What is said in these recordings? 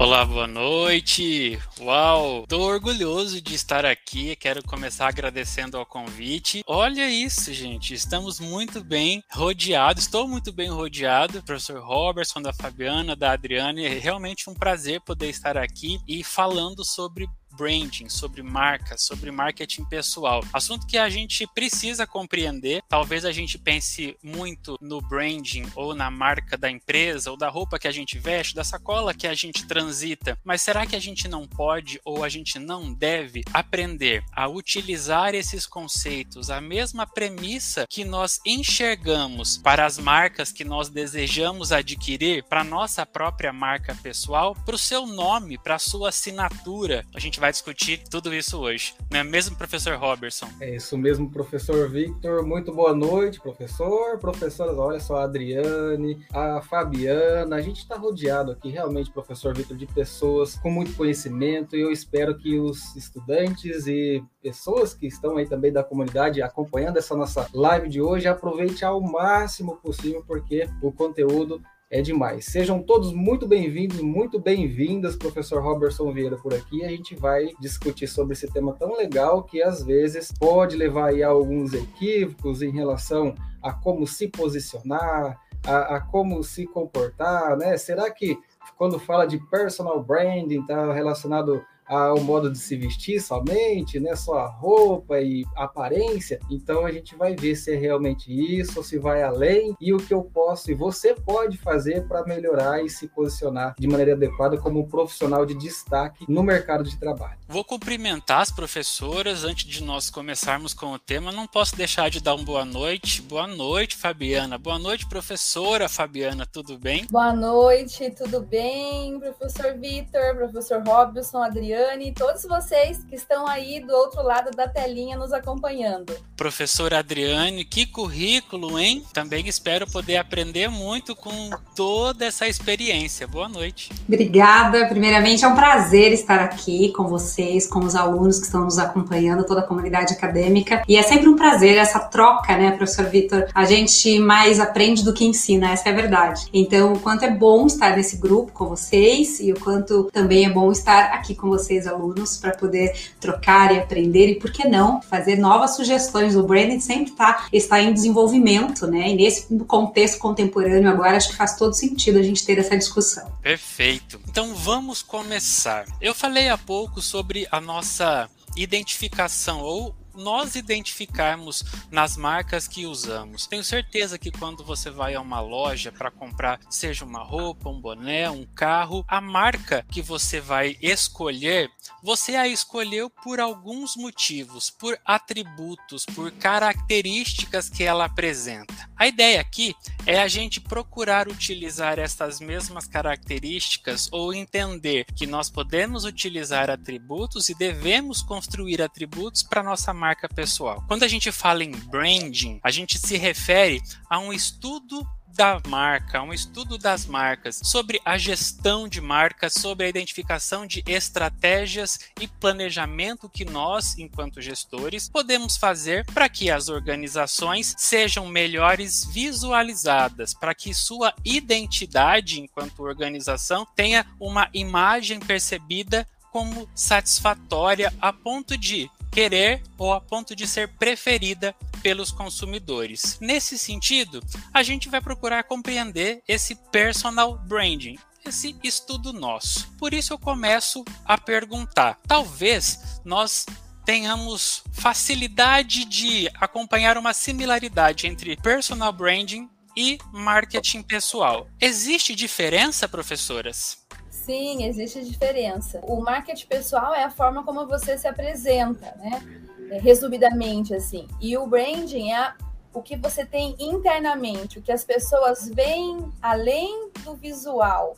Olá, boa noite. Uau, tô orgulhoso de estar aqui. Quero começar agradecendo ao convite. Olha isso, gente. Estamos muito bem rodeados. Estou muito bem rodeado. Professor Robertson, da Fabiana, da Adriane. É realmente um prazer poder estar aqui e falando sobre branding, sobre marca, sobre marketing pessoal. Assunto que a gente precisa compreender. Talvez a gente pense muito no branding ou na marca da empresa ou da roupa que a gente veste, da sacola que a gente transita. Mas será que a gente não pode ou a gente não deve aprender a utilizar esses conceitos, a mesma premissa que nós enxergamos para as marcas que nós desejamos adquirir, para nossa própria marca pessoal, para o seu nome, para a sua assinatura? A gente vai vai discutir tudo isso hoje, é mesmo, professor Robertson? É isso mesmo, professor Victor. Muito boa noite, professor, professoras. Olha só, a Adriane, a Fabiana. A gente está rodeado aqui, realmente, professor Victor, de pessoas com muito conhecimento e eu espero que os estudantes e pessoas que estão aí também da comunidade acompanhando essa nossa live de hoje aproveite ao máximo possível, porque o conteúdo é demais. Sejam todos muito bem-vindos, muito bem-vindas, professor Robertson Vieira por aqui. A gente vai discutir sobre esse tema tão legal que às vezes pode levar a alguns equívocos em relação a como se posicionar, a, a como se comportar, né? Será que quando fala de personal branding está relacionado ao modo de se vestir somente, né? Só a roupa e aparência. Então a gente vai ver se é realmente isso, se vai além e o que eu posso e você pode fazer para melhorar e se posicionar de maneira adequada como um profissional de destaque no mercado de trabalho. Vou cumprimentar as professoras antes de nós começarmos com o tema. Não posso deixar de dar uma boa noite. Boa noite, Fabiana. Boa noite, professora Fabiana. Tudo bem? Boa noite, tudo bem, professor Vitor, professor Robson, Adriano Adriane e todos vocês que estão aí do outro lado da telinha nos acompanhando. Professora Adriane, que currículo, hein? Também espero poder aprender muito com toda essa experiência. Boa noite. Obrigada. Primeiramente, é um prazer estar aqui com vocês, com os alunos que estão nos acompanhando, toda a comunidade acadêmica. E é sempre um prazer essa troca, né, professor Vitor? A gente mais aprende do que ensina, essa é a verdade. Então, o quanto é bom estar nesse grupo com vocês e o quanto também é bom estar aqui com vocês vocês, alunos, para poder trocar e aprender e, por que não, fazer novas sugestões. O branding sempre tá, está em desenvolvimento, né? E nesse contexto contemporâneo agora, acho que faz todo sentido a gente ter essa discussão. Perfeito. Então vamos começar. Eu falei há pouco sobre a nossa identificação ou nós identificarmos nas marcas que usamos. Tenho certeza que quando você vai a uma loja para comprar, seja uma roupa, um boné, um carro, a marca que você vai escolher, você a escolheu por alguns motivos, por atributos, por características que ela apresenta. A ideia aqui é a gente procurar utilizar essas mesmas características ou entender que nós podemos utilizar atributos e devemos construir atributos para nossa marca marca pessoal. Quando a gente fala em branding, a gente se refere a um estudo da marca, um estudo das marcas, sobre a gestão de marcas, sobre a identificação de estratégias e planejamento que nós, enquanto gestores, podemos fazer para que as organizações sejam melhores visualizadas, para que sua identidade enquanto organização tenha uma imagem percebida como satisfatória a ponto de querer ou a ponto de ser preferida pelos consumidores. Nesse sentido, a gente vai procurar compreender esse personal branding, esse estudo nosso. Por isso eu começo a perguntar: talvez nós tenhamos facilidade de acompanhar uma similaridade entre personal branding e marketing pessoal. Existe diferença, professoras? Sim, existe diferença. O marketing pessoal é a forma como você se apresenta, né? É, resumidamente, assim. E o branding é o que você tem internamente, o que as pessoas veem além do visual,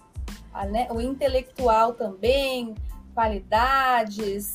o intelectual também, qualidades,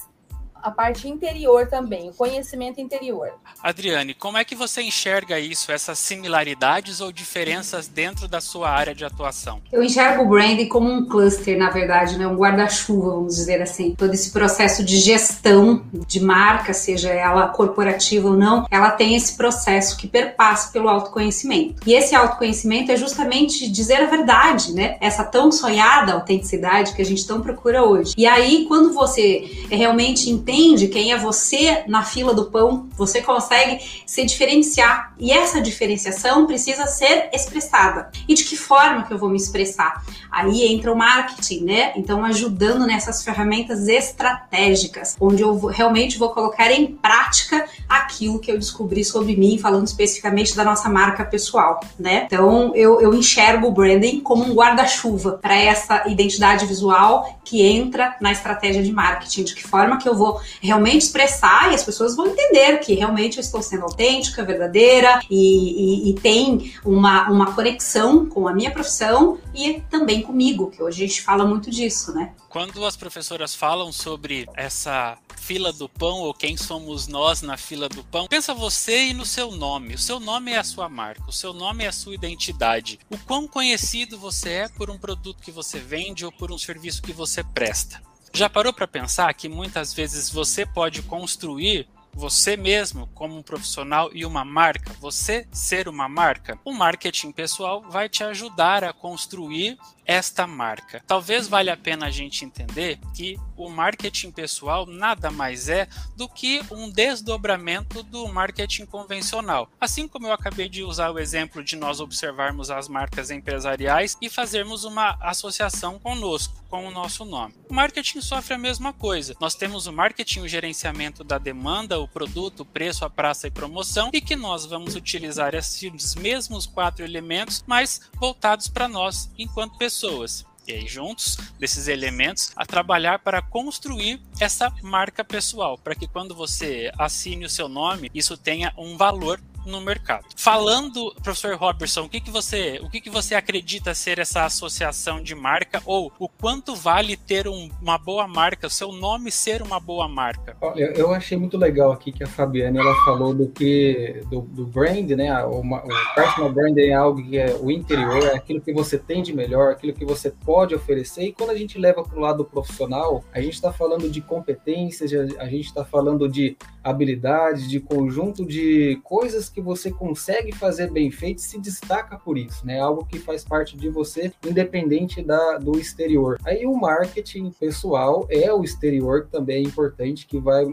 a parte interior também, o conhecimento interior. Adriane, como é que você enxerga isso, essas similaridades ou diferenças dentro da sua área de atuação? Eu enxergo o branding como um cluster, na verdade, né? um guarda-chuva, vamos dizer assim. Todo esse processo de gestão de marca, seja ela corporativa ou não, ela tem esse processo que perpassa pelo autoconhecimento. E esse autoconhecimento é justamente dizer a verdade, né? Essa tão sonhada autenticidade que a gente tão procura hoje. E aí, quando você realmente entende quem é você na fila do pão, você consegue se diferenciar. E essa diferenciação precisa ser expressada. E de que forma que eu vou me expressar? Aí entra o marketing, né? Então, ajudando nessas ferramentas estratégicas, onde eu realmente vou colocar em prática aquilo que eu descobri sobre mim, falando especificamente da nossa marca pessoal, né? Então, eu, eu enxergo o branding como um guarda-chuva para essa identidade visual que entra na estratégia de marketing, de que forma que eu vou realmente expressar e as pessoas vão entender que realmente eu estou sendo autêntica, verdadeira e, e, e tem uma, uma conexão com a minha profissão e também comigo, que hoje a gente fala muito disso, né? Quando as professoras falam sobre essa fila do pão ou quem somos nós na fila do pão, pensa você e no seu nome. O seu nome é a sua marca, o seu nome é a sua identidade. O quão conhecido você é por um produto que você vende ou por um serviço que você presta. Já parou para pensar que muitas vezes você pode construir você mesmo como um profissional e uma marca, você ser uma marca? O marketing pessoal vai te ajudar a construir esta marca. Talvez valha a pena a gente entender que o marketing pessoal nada mais é do que um desdobramento do marketing convencional. Assim como eu acabei de usar o exemplo de nós observarmos as marcas empresariais e fazermos uma associação conosco, com o nosso nome. O marketing sofre a mesma coisa. Nós temos o marketing, o gerenciamento da demanda, o produto, o preço, a praça e promoção, e que nós vamos utilizar esses mesmos quatro elementos, mas voltados para nós enquanto pessoas pessoas. E aí, juntos desses elementos, a trabalhar para construir essa marca pessoal, para que quando você assine o seu nome, isso tenha um valor no mercado. Falando, professor Robertson, o que, que você, o que, que você acredita ser essa associação de marca ou o quanto vale ter um, uma boa marca, o seu nome ser uma boa marca? Olha, eu achei muito legal aqui que a Fabiana ela falou do que do, do brand, né? O, o personal brand é algo que é o interior, é aquilo que você tem de melhor, aquilo que você pode oferecer. E quando a gente leva para o lado profissional, a gente está falando de competências, a gente está falando de habilidades, de conjunto de coisas que você consegue fazer bem feito se destaca por isso, né? Algo que faz parte de você, independente da, do exterior. Aí o marketing pessoal é o exterior também é importante, que vai,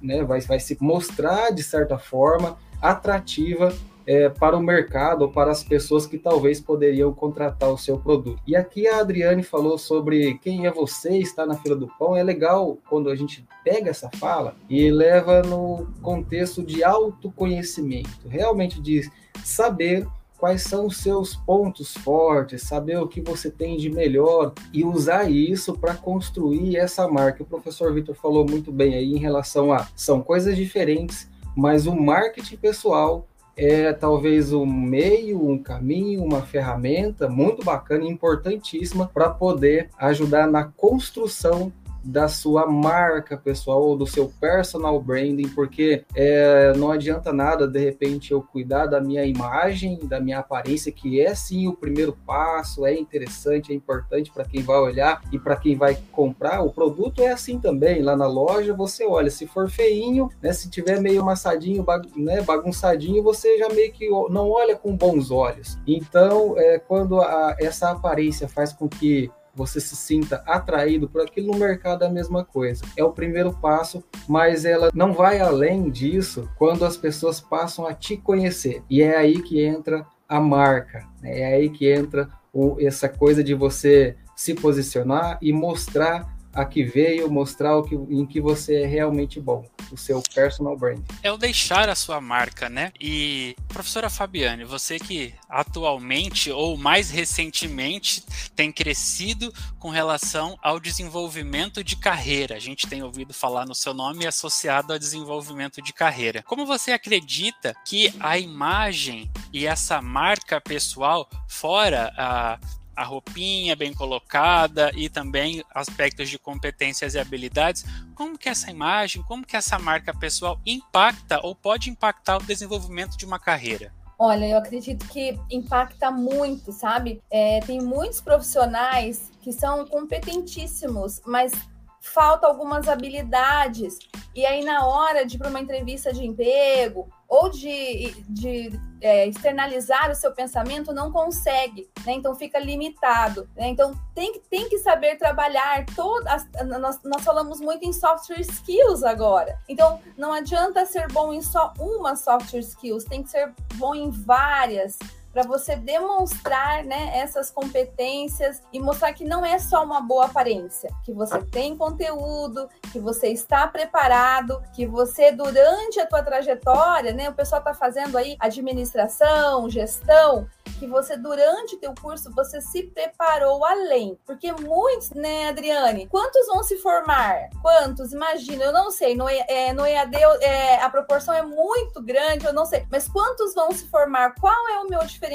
né, vai, vai se mostrar de certa forma atrativa é, para o mercado ou para as pessoas que talvez poderiam contratar o seu produto. E aqui a Adriane falou sobre quem é você, está na fila do pão. É legal quando a gente pega essa fala e leva no contexto de autoconhecimento, realmente de saber quais são os seus pontos fortes, saber o que você tem de melhor e usar isso para construir essa marca. O professor Vitor falou muito bem aí em relação a são coisas diferentes, mas o marketing pessoal é talvez um meio, um caminho, uma ferramenta muito bacana e importantíssima para poder ajudar na construção da sua marca pessoal ou do seu personal branding, porque é, não adianta nada de repente eu cuidar da minha imagem, da minha aparência, que é sim o primeiro passo, é interessante, é importante para quem vai olhar e para quem vai comprar. O produto é assim também, lá na loja você olha, se for feinho, né, se tiver meio amassadinho, né, bagunçadinho, você já meio que não olha com bons olhos. Então, é, quando a, essa aparência faz com que você se sinta atraído por aquilo no mercado é a mesma coisa. É o primeiro passo, mas ela não vai além disso quando as pessoas passam a te conhecer. E é aí que entra a marca, né? é aí que entra o, essa coisa de você se posicionar e mostrar a que veio, mostrar o que, em que você é realmente bom o seu personal brand. É o deixar a sua marca, né? E professora Fabiane, você que atualmente ou mais recentemente tem crescido com relação ao desenvolvimento de carreira. A gente tem ouvido falar no seu nome associado a desenvolvimento de carreira. Como você acredita que a imagem e essa marca pessoal fora a a roupinha bem colocada e também aspectos de competências e habilidades, como que essa imagem, como que essa marca pessoal impacta ou pode impactar o desenvolvimento de uma carreira? Olha, eu acredito que impacta muito, sabe? É, tem muitos profissionais que são competentíssimos, mas falta algumas habilidades. E aí, na hora de ir para uma entrevista de emprego ou de, de é, externalizar o seu pensamento, não consegue, né? Então fica limitado. Né? Então tem, tem que saber trabalhar todas. Nós, nós falamos muito em software skills agora. Então não adianta ser bom em só uma software skills, tem que ser bom em várias para você demonstrar né, essas competências e mostrar que não é só uma boa aparência, que você tem conteúdo, que você está preparado, que você durante a tua trajetória, né, o pessoal está fazendo aí administração, gestão, que você durante o teu curso você se preparou além, porque muitos, né, Adriane, quantos vão se formar? Quantos? Imagina, eu não sei, no, é, no EAD é, a proporção é muito grande, eu não sei, mas quantos vão se formar? Qual é o meu diferencial.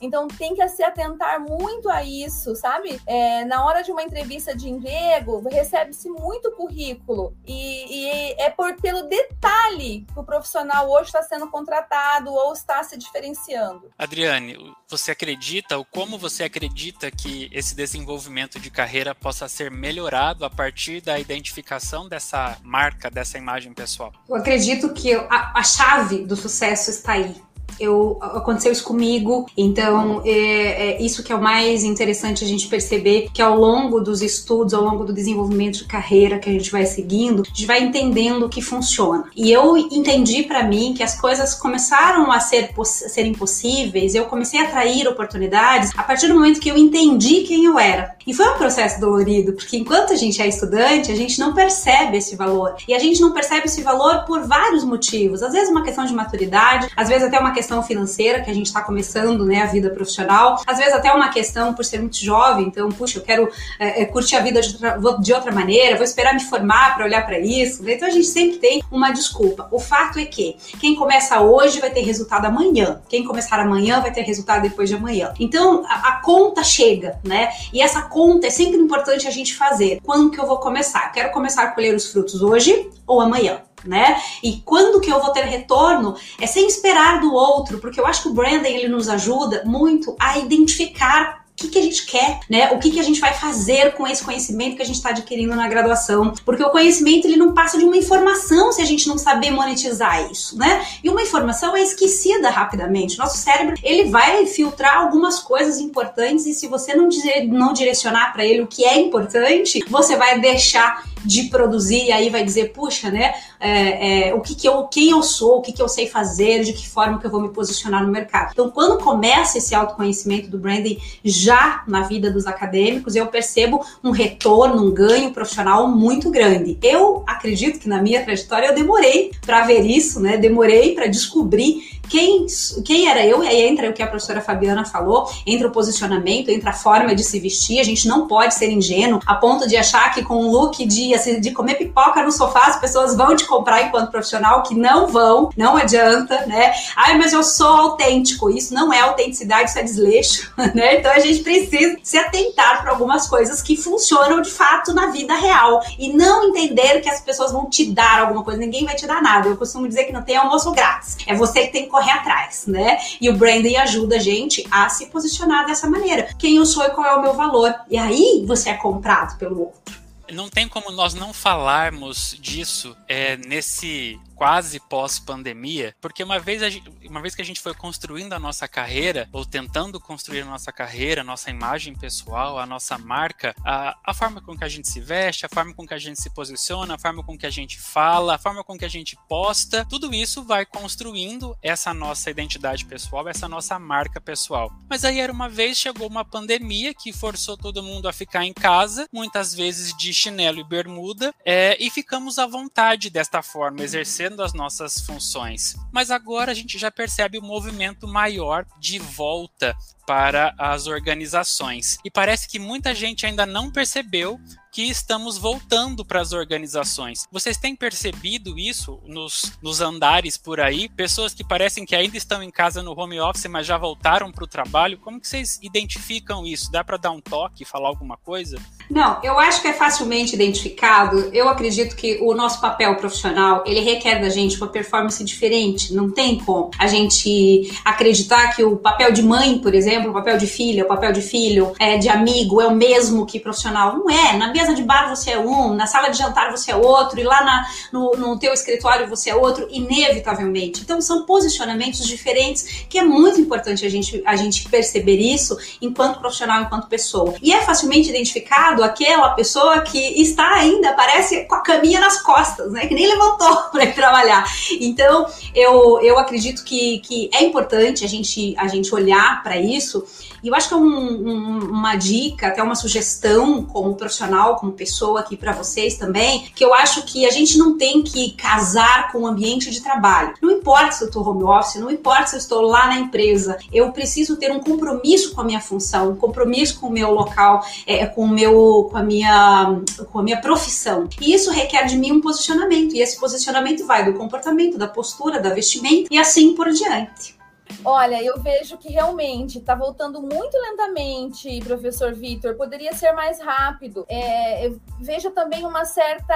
Então tem que se atentar muito a isso, sabe? É, na hora de uma entrevista de emprego, recebe-se muito currículo e, e, é por pelo detalhe que o profissional hoje está sendo contratado ou está se diferenciando. Adriane, você acredita ou como você acredita que esse desenvolvimento de carreira possa ser melhorado a partir da identificação dessa marca, dessa imagem pessoal? Eu acredito que a, a chave do sucesso está aí eu, aconteceu isso comigo, então é, é, isso que é o mais interessante a gente perceber que ao longo dos estudos, ao longo do desenvolvimento de carreira que a gente vai seguindo, a gente vai entendendo o que funciona. E eu entendi para mim que as coisas começaram a ser a serem possíveis, eu comecei a atrair oportunidades a partir do momento que eu entendi quem eu era. E foi um processo dolorido, porque enquanto a gente é estudante, a gente não percebe esse valor. E a gente não percebe esse valor por vários motivos. Às vezes uma questão de maturidade, às vezes até uma questão financeira, que a gente está começando, né, a vida profissional. Às vezes até uma questão por ser muito jovem, então, puxa, eu quero é, curtir a vida de outra, de outra maneira, vou esperar me formar para olhar para isso. Né? Então a gente sempre tem uma desculpa. O fato é que quem começa hoje vai ter resultado amanhã. Quem começar amanhã vai ter resultado depois de amanhã. Então a, a conta chega, né? E essa conta é sempre importante a gente fazer. Quando que eu vou começar? Quero começar a colher os frutos hoje ou amanhã? Né? E quando que eu vou ter retorno é sem esperar do outro, porque eu acho que o branding ele nos ajuda muito a identificar o que, que a gente quer, né? O que, que a gente vai fazer com esse conhecimento que a gente está adquirindo na graduação. Porque o conhecimento ele não passa de uma informação se a gente não saber monetizar isso, né? E uma informação é esquecida rapidamente. Nosso cérebro ele vai filtrar algumas coisas importantes e se você não, dizer, não direcionar para ele o que é importante, você vai deixar de produzir e aí vai dizer, puxa, né? É, é, o que, que eu, quem eu sou, o que, que eu sei fazer, de que forma que eu vou me posicionar no mercado. Então, quando começa esse autoconhecimento do branding já na vida dos acadêmicos, eu percebo um retorno, um ganho profissional muito grande. Eu acredito que na minha trajetória eu demorei para ver isso, né? Demorei para descobrir quem, quem era eu, e aí entra o que a professora Fabiana falou, entra o posicionamento, entra a forma de se vestir, a gente não pode ser ingênuo a ponto de achar que com um look de, assim, de comer pipoca no sofá as pessoas vão te comprar enquanto profissional, que não vão, não adianta, né? Ai, mas eu sou autêntico, isso não é autenticidade, isso é desleixo, né? Então a gente precisa se atentar para algumas coisas que funcionam de fato na vida real e não entender que as pessoas vão te dar alguma coisa, ninguém vai te dar nada. Eu costumo dizer que não tem almoço grátis, é você que tem que correr atrás, né? E o branding ajuda a gente a se posicionar dessa maneira. Quem eu sou e qual é o meu valor. E aí você é comprado pelo outro. Não tem como nós não falarmos disso é, nesse quase pós-pandemia, porque uma vez, gente, uma vez que a gente foi construindo a nossa carreira, ou tentando construir a nossa carreira, a nossa imagem pessoal, a nossa marca, a, a forma com que a gente se veste, a forma com que a gente se posiciona, a forma com que a gente fala, a forma com que a gente posta, tudo isso vai construindo essa nossa identidade pessoal, essa nossa marca pessoal. Mas aí era uma vez chegou uma pandemia que forçou todo mundo a ficar em casa, muitas vezes de chinelo e bermuda, é, e ficamos à vontade desta forma, exercendo exercendo as nossas funções. Mas agora a gente já percebe um movimento maior de volta para as organizações. E parece que muita gente ainda não percebeu que estamos voltando para as organizações. Vocês têm percebido isso nos, nos andares por aí? Pessoas que parecem que ainda estão em casa no home office, mas já voltaram para o trabalho. Como que vocês identificam isso? Dá para dar um toque, falar alguma coisa? Não, eu acho que é facilmente identificado. Eu acredito que o nosso papel profissional, ele requer da gente uma performance diferente. Não tem como a gente acreditar que o papel de mãe, por exemplo, o papel de filha, o papel de filho, é, de amigo é o mesmo que profissional. Não é. Na mesa de bar você é um, na sala de jantar você é outro, e lá na, no, no teu escritório você é outro, inevitavelmente. Então são posicionamentos diferentes que é muito importante a gente, a gente perceber isso enquanto profissional, enquanto pessoa. E é facilmente identificado aquela pessoa que está ainda, parece com a caminha nas costas, né? Que nem levantou para ir trabalhar. Então, eu, eu acredito que, que é importante a gente, a gente olhar para isso e eu acho que é um, um, uma dica, até uma sugestão como profissional, como pessoa aqui para vocês também, que eu acho que a gente não tem que casar com o ambiente de trabalho. Não importa se eu estou home office, não importa se eu estou lá na empresa, eu preciso ter um compromisso com a minha função, um compromisso com o meu local, é, com o meu, com a minha, com a minha profissão. E isso requer de mim um posicionamento. E esse posicionamento vai do comportamento, da postura, da vestimenta e assim por diante. Olha, eu vejo que realmente está voltando muito lentamente, professor Vitor. Poderia ser mais rápido. É, eu vejo também uma certa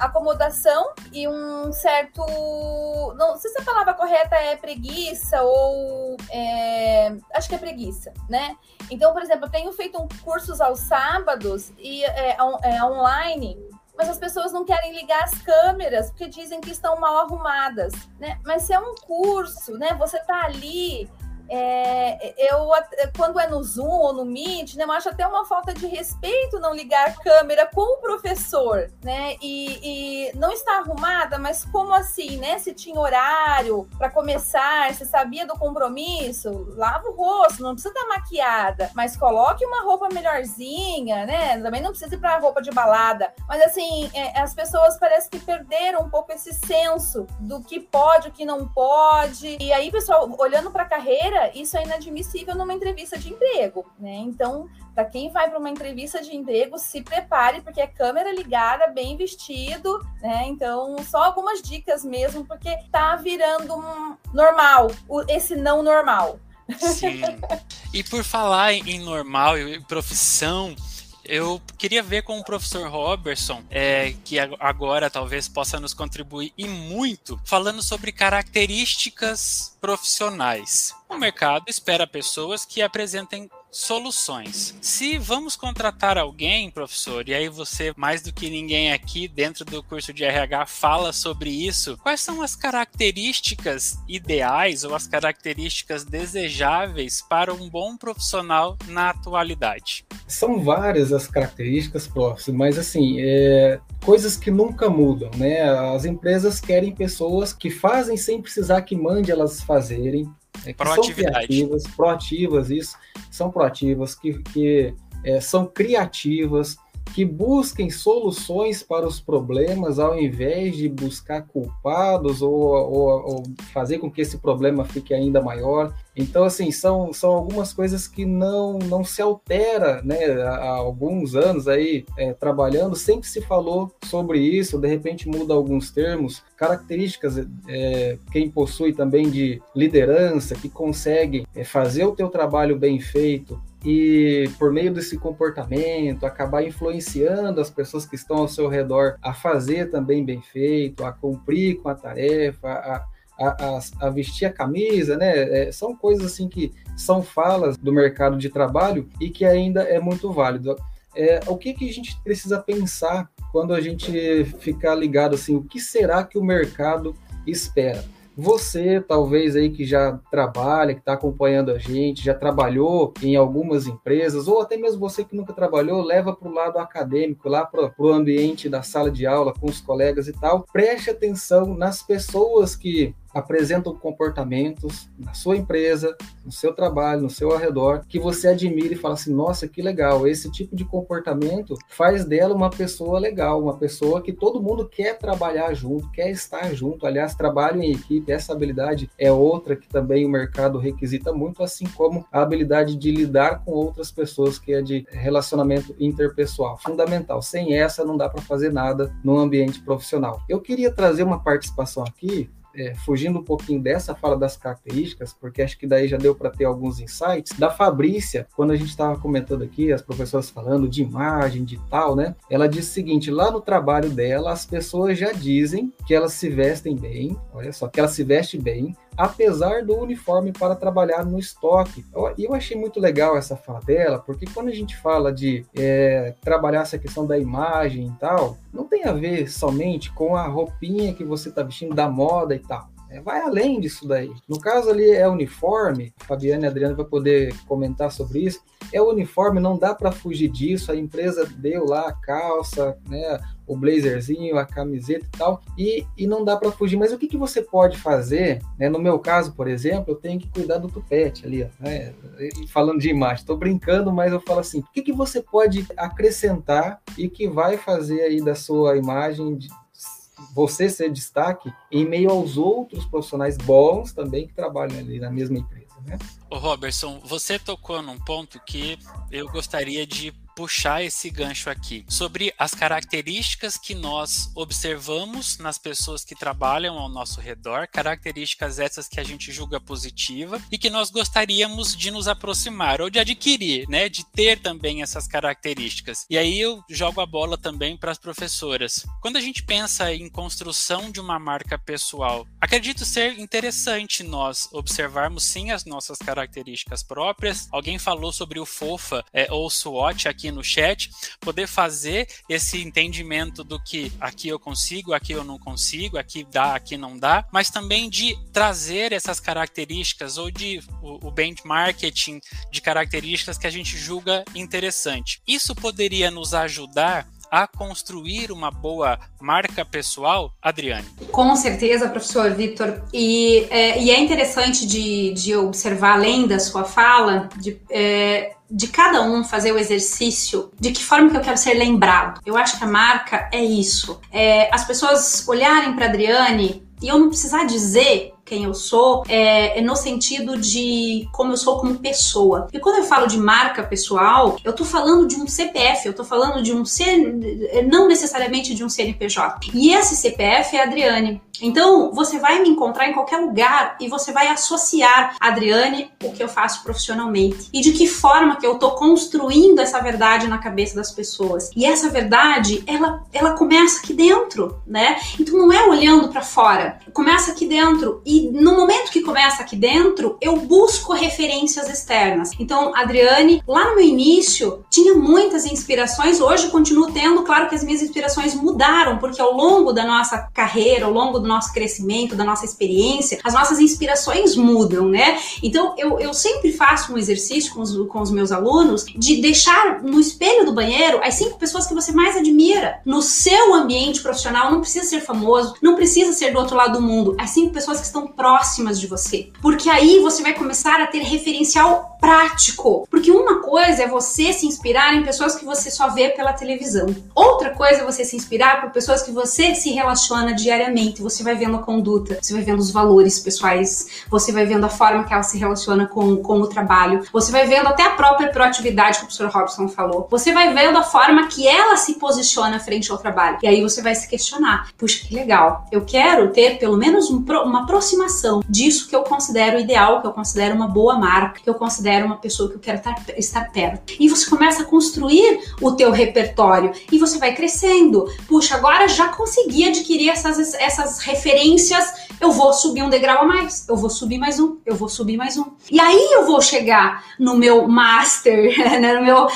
acomodação e um certo. Não sei se a palavra correta é preguiça ou. É, acho que é preguiça, né? Então, por exemplo, eu tenho feito cursos aos sábados e é, é online mas as pessoas não querem ligar as câmeras porque dizem que estão mal arrumadas, né? Mas se é um curso, né? Você tá ali é, eu, quando é no Zoom ou no Meet, né, eu acho até uma falta de respeito não ligar a câmera com o professor, né? E, e não está arrumada, mas como assim, né? Se tinha horário para começar, se sabia do compromisso, lava o rosto, não precisa estar maquiada, mas coloque uma roupa melhorzinha, né? Também não precisa ir para roupa de balada. Mas assim, é, as pessoas parecem que perderam um pouco esse senso do que pode, o que não pode. E aí, pessoal, olhando para a carreira, isso é inadmissível numa entrevista de emprego, né? Então, para quem vai para uma entrevista de emprego, se prepare, porque é câmera ligada, bem vestido, né? Então, só algumas dicas mesmo, porque tá virando um normal, esse não normal. Sim. E por falar em normal e profissão, eu queria ver com o professor Robertson, é, que agora talvez possa nos contribuir e muito, falando sobre características profissionais. O mercado espera pessoas que apresentem soluções. Se vamos contratar alguém, professor, e aí você, mais do que ninguém aqui dentro do curso de RH, fala sobre isso, quais são as características ideais ou as características desejáveis para um bom profissional na atualidade? São várias as características, prof, mas assim, é, coisas que nunca mudam, né? As empresas querem pessoas que fazem sem precisar que mande elas fazerem, é, proatividade. São criativas, proativas, isso, são proativas, que, que é, são criativas, que busquem soluções para os problemas ao invés de buscar culpados ou, ou, ou, fazer com que esse problema fique ainda maior. Então, assim, são, são algumas coisas que não, não se altera, né? Há alguns anos aí é, trabalhando, sempre se falou sobre isso, de repente muda alguns termos, características, é, quem possui também de liderança, que consegue é, fazer o teu trabalho bem feito, e por meio desse comportamento acabar influenciando as pessoas que estão ao seu redor a fazer também bem feito, a cumprir com a tarefa, a, a, a, a vestir a camisa, né? É, são coisas assim que são falas do mercado de trabalho e que ainda é muito válido. É, o que, que a gente precisa pensar quando a gente ficar ligado assim, o que será que o mercado espera? Você, talvez aí que já trabalha, que está acompanhando a gente, já trabalhou em algumas empresas, ou até mesmo você que nunca trabalhou, leva para o lado acadêmico, lá para o ambiente da sala de aula com os colegas e tal. Preste atenção nas pessoas que apresentam comportamentos na sua empresa, no seu trabalho, no seu arredor, que você admira e fala assim: nossa, que legal, esse tipo de comportamento faz dela uma pessoa legal, uma pessoa que todo mundo quer trabalhar junto, quer estar junto. Aliás, trabalho em equipe, essa habilidade é outra que também o mercado requisita muito, assim como a habilidade de lidar com outras pessoas, que é de relacionamento interpessoal. Fundamental. Sem essa, não dá para fazer nada no ambiente profissional. Eu queria trazer uma participação aqui é, fugindo um pouquinho dessa fala das características, porque acho que daí já deu para ter alguns insights, da Fabrícia, quando a gente estava comentando aqui, as professoras falando de imagem, de tal, né? Ela disse o seguinte: lá no trabalho dela, as pessoas já dizem que elas se vestem bem, olha só, que ela se veste bem, apesar do uniforme para trabalhar no estoque. E eu, achei muito legal essa fala dela, porque quando a gente fala de é, trabalhar essa questão da imagem e tal, não tem a ver somente com a roupinha que você está vestindo, da moda e tal. É, vai além disso daí. No caso ali é uniforme, Fabiana e Adriana vai poder comentar sobre isso. É uniforme, não dá para fugir disso. A empresa deu lá a calça, né, o blazerzinho, a camiseta e tal, e, e não dá para fugir. Mas o que, que você pode fazer? Né? No meu caso, por exemplo, eu tenho que cuidar do tupete ali, ó, né? falando de imagem. Estou brincando, mas eu falo assim: o que, que você pode acrescentar e que vai fazer aí da sua imagem você ser destaque em meio aos outros profissionais bons também que trabalham ali na mesma empresa, né? Ô Robertson, você tocou num ponto que eu gostaria de puxar esse gancho aqui sobre as características que nós observamos nas pessoas que trabalham ao nosso redor, características essas que a gente julga positiva e que nós gostaríamos de nos aproximar ou de adquirir, né, de ter também essas características. E aí eu jogo a bola também para as professoras. Quando a gente pensa em construção de uma marca pessoal, acredito ser interessante nós observarmos sim as nossas características próprias. Alguém falou sobre o FOFA é, ou SWOT aqui no chat, poder fazer esse entendimento do que aqui eu consigo, aqui eu não consigo, aqui dá, aqui não dá, mas também de trazer essas características ou de o, o benchmarking de características que a gente julga interessante. Isso poderia nos ajudar a construir uma boa marca pessoal, Adriane? Com certeza, professor Vitor. E, é, e é interessante de, de observar, além da sua fala, de, é, de cada um fazer o exercício de que forma que eu quero ser lembrado. Eu acho que a marca é isso. É, as pessoas olharem para Adriane e eu não precisar dizer quem eu sou, é, é, no sentido de como eu sou como pessoa. E quando eu falo de marca pessoal, eu tô falando de um CPF, eu tô falando de um C, não necessariamente de um CNPJ. E esse CPF é a Adriane. Então, você vai me encontrar em qualquer lugar e você vai associar, Adriane, o que eu faço profissionalmente. E de que forma que eu tô construindo essa verdade na cabeça das pessoas. E essa verdade, ela, ela começa aqui dentro, né? Então, não é olhando para fora. Começa aqui dentro. E no momento que começa aqui dentro, eu busco referências externas. Então, Adriane, lá no início, tinha muitas inspirações. Hoje, continuo tendo. Claro que as minhas inspirações mudaram, porque ao longo da nossa carreira, ao longo do nosso crescimento, da nossa experiência, as nossas inspirações mudam, né? Então, eu, eu sempre faço um exercício com os, com os meus alunos de deixar no espelho do banheiro as cinco pessoas que você mais admira no seu ambiente profissional. Não precisa ser famoso, não precisa ser do outro lado do mundo. As cinco pessoas que estão próximas de você. Porque aí você vai começar a ter referencial prático. Porque uma coisa é você se inspirar em pessoas que você só vê pela televisão. Outra coisa é você se inspirar por pessoas que você se relaciona diariamente. Você vai vendo a conduta, você vai vendo os valores pessoais, você vai vendo a forma que ela se relaciona com, com o trabalho, você vai vendo até a própria proatividade que o professor Robson falou, você vai vendo a forma que ela se posiciona frente ao trabalho. E aí você vai se questionar: puxa, que legal, eu quero ter pelo menos um, uma aproximação disso que eu considero ideal, que eu considero uma boa marca, que eu considero uma pessoa que eu quero estar, estar perto. E você começa a construir o teu repertório e você vai crescendo. Puxa, agora já consegui adquirir essas, essas referências, eu vou subir um degrau a mais, eu vou subir mais um, eu vou subir mais um. E aí eu vou chegar no meu master, né, no meu,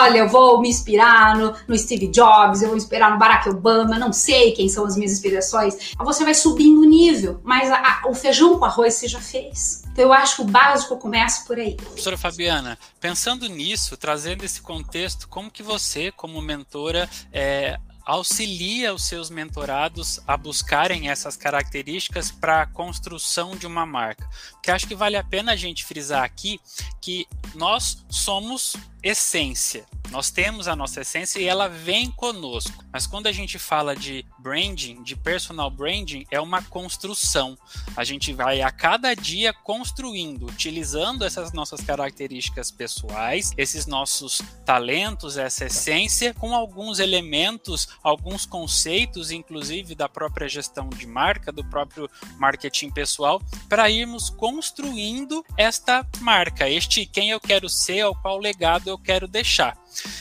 olha, eu vou me inspirar no, no Steve Jobs, eu vou inspirar no Barack Obama, não sei quem são as minhas inspirações. Você vai subindo o nível, mas a, a, o feijão com arroz você já fez. Então eu acho que o básico começa por aí. Professora Fabiana, pensando nisso, trazendo esse contexto, como que você, como mentora, é, auxilia os seus mentorados a buscarem essas características para a construção de uma marca? Porque acho que vale a pena a gente frisar aqui que nós somos essência. Nós temos a nossa essência e ela vem conosco. Mas quando a gente fala de branding, de personal branding, é uma construção. A gente vai a cada dia construindo, utilizando essas nossas características pessoais, esses nossos talentos, essa essência, com alguns elementos, alguns conceitos, inclusive da própria gestão de marca, do próprio marketing pessoal, para irmos construindo esta marca, este quem eu quero ser, ou qual legado eu quero deixar.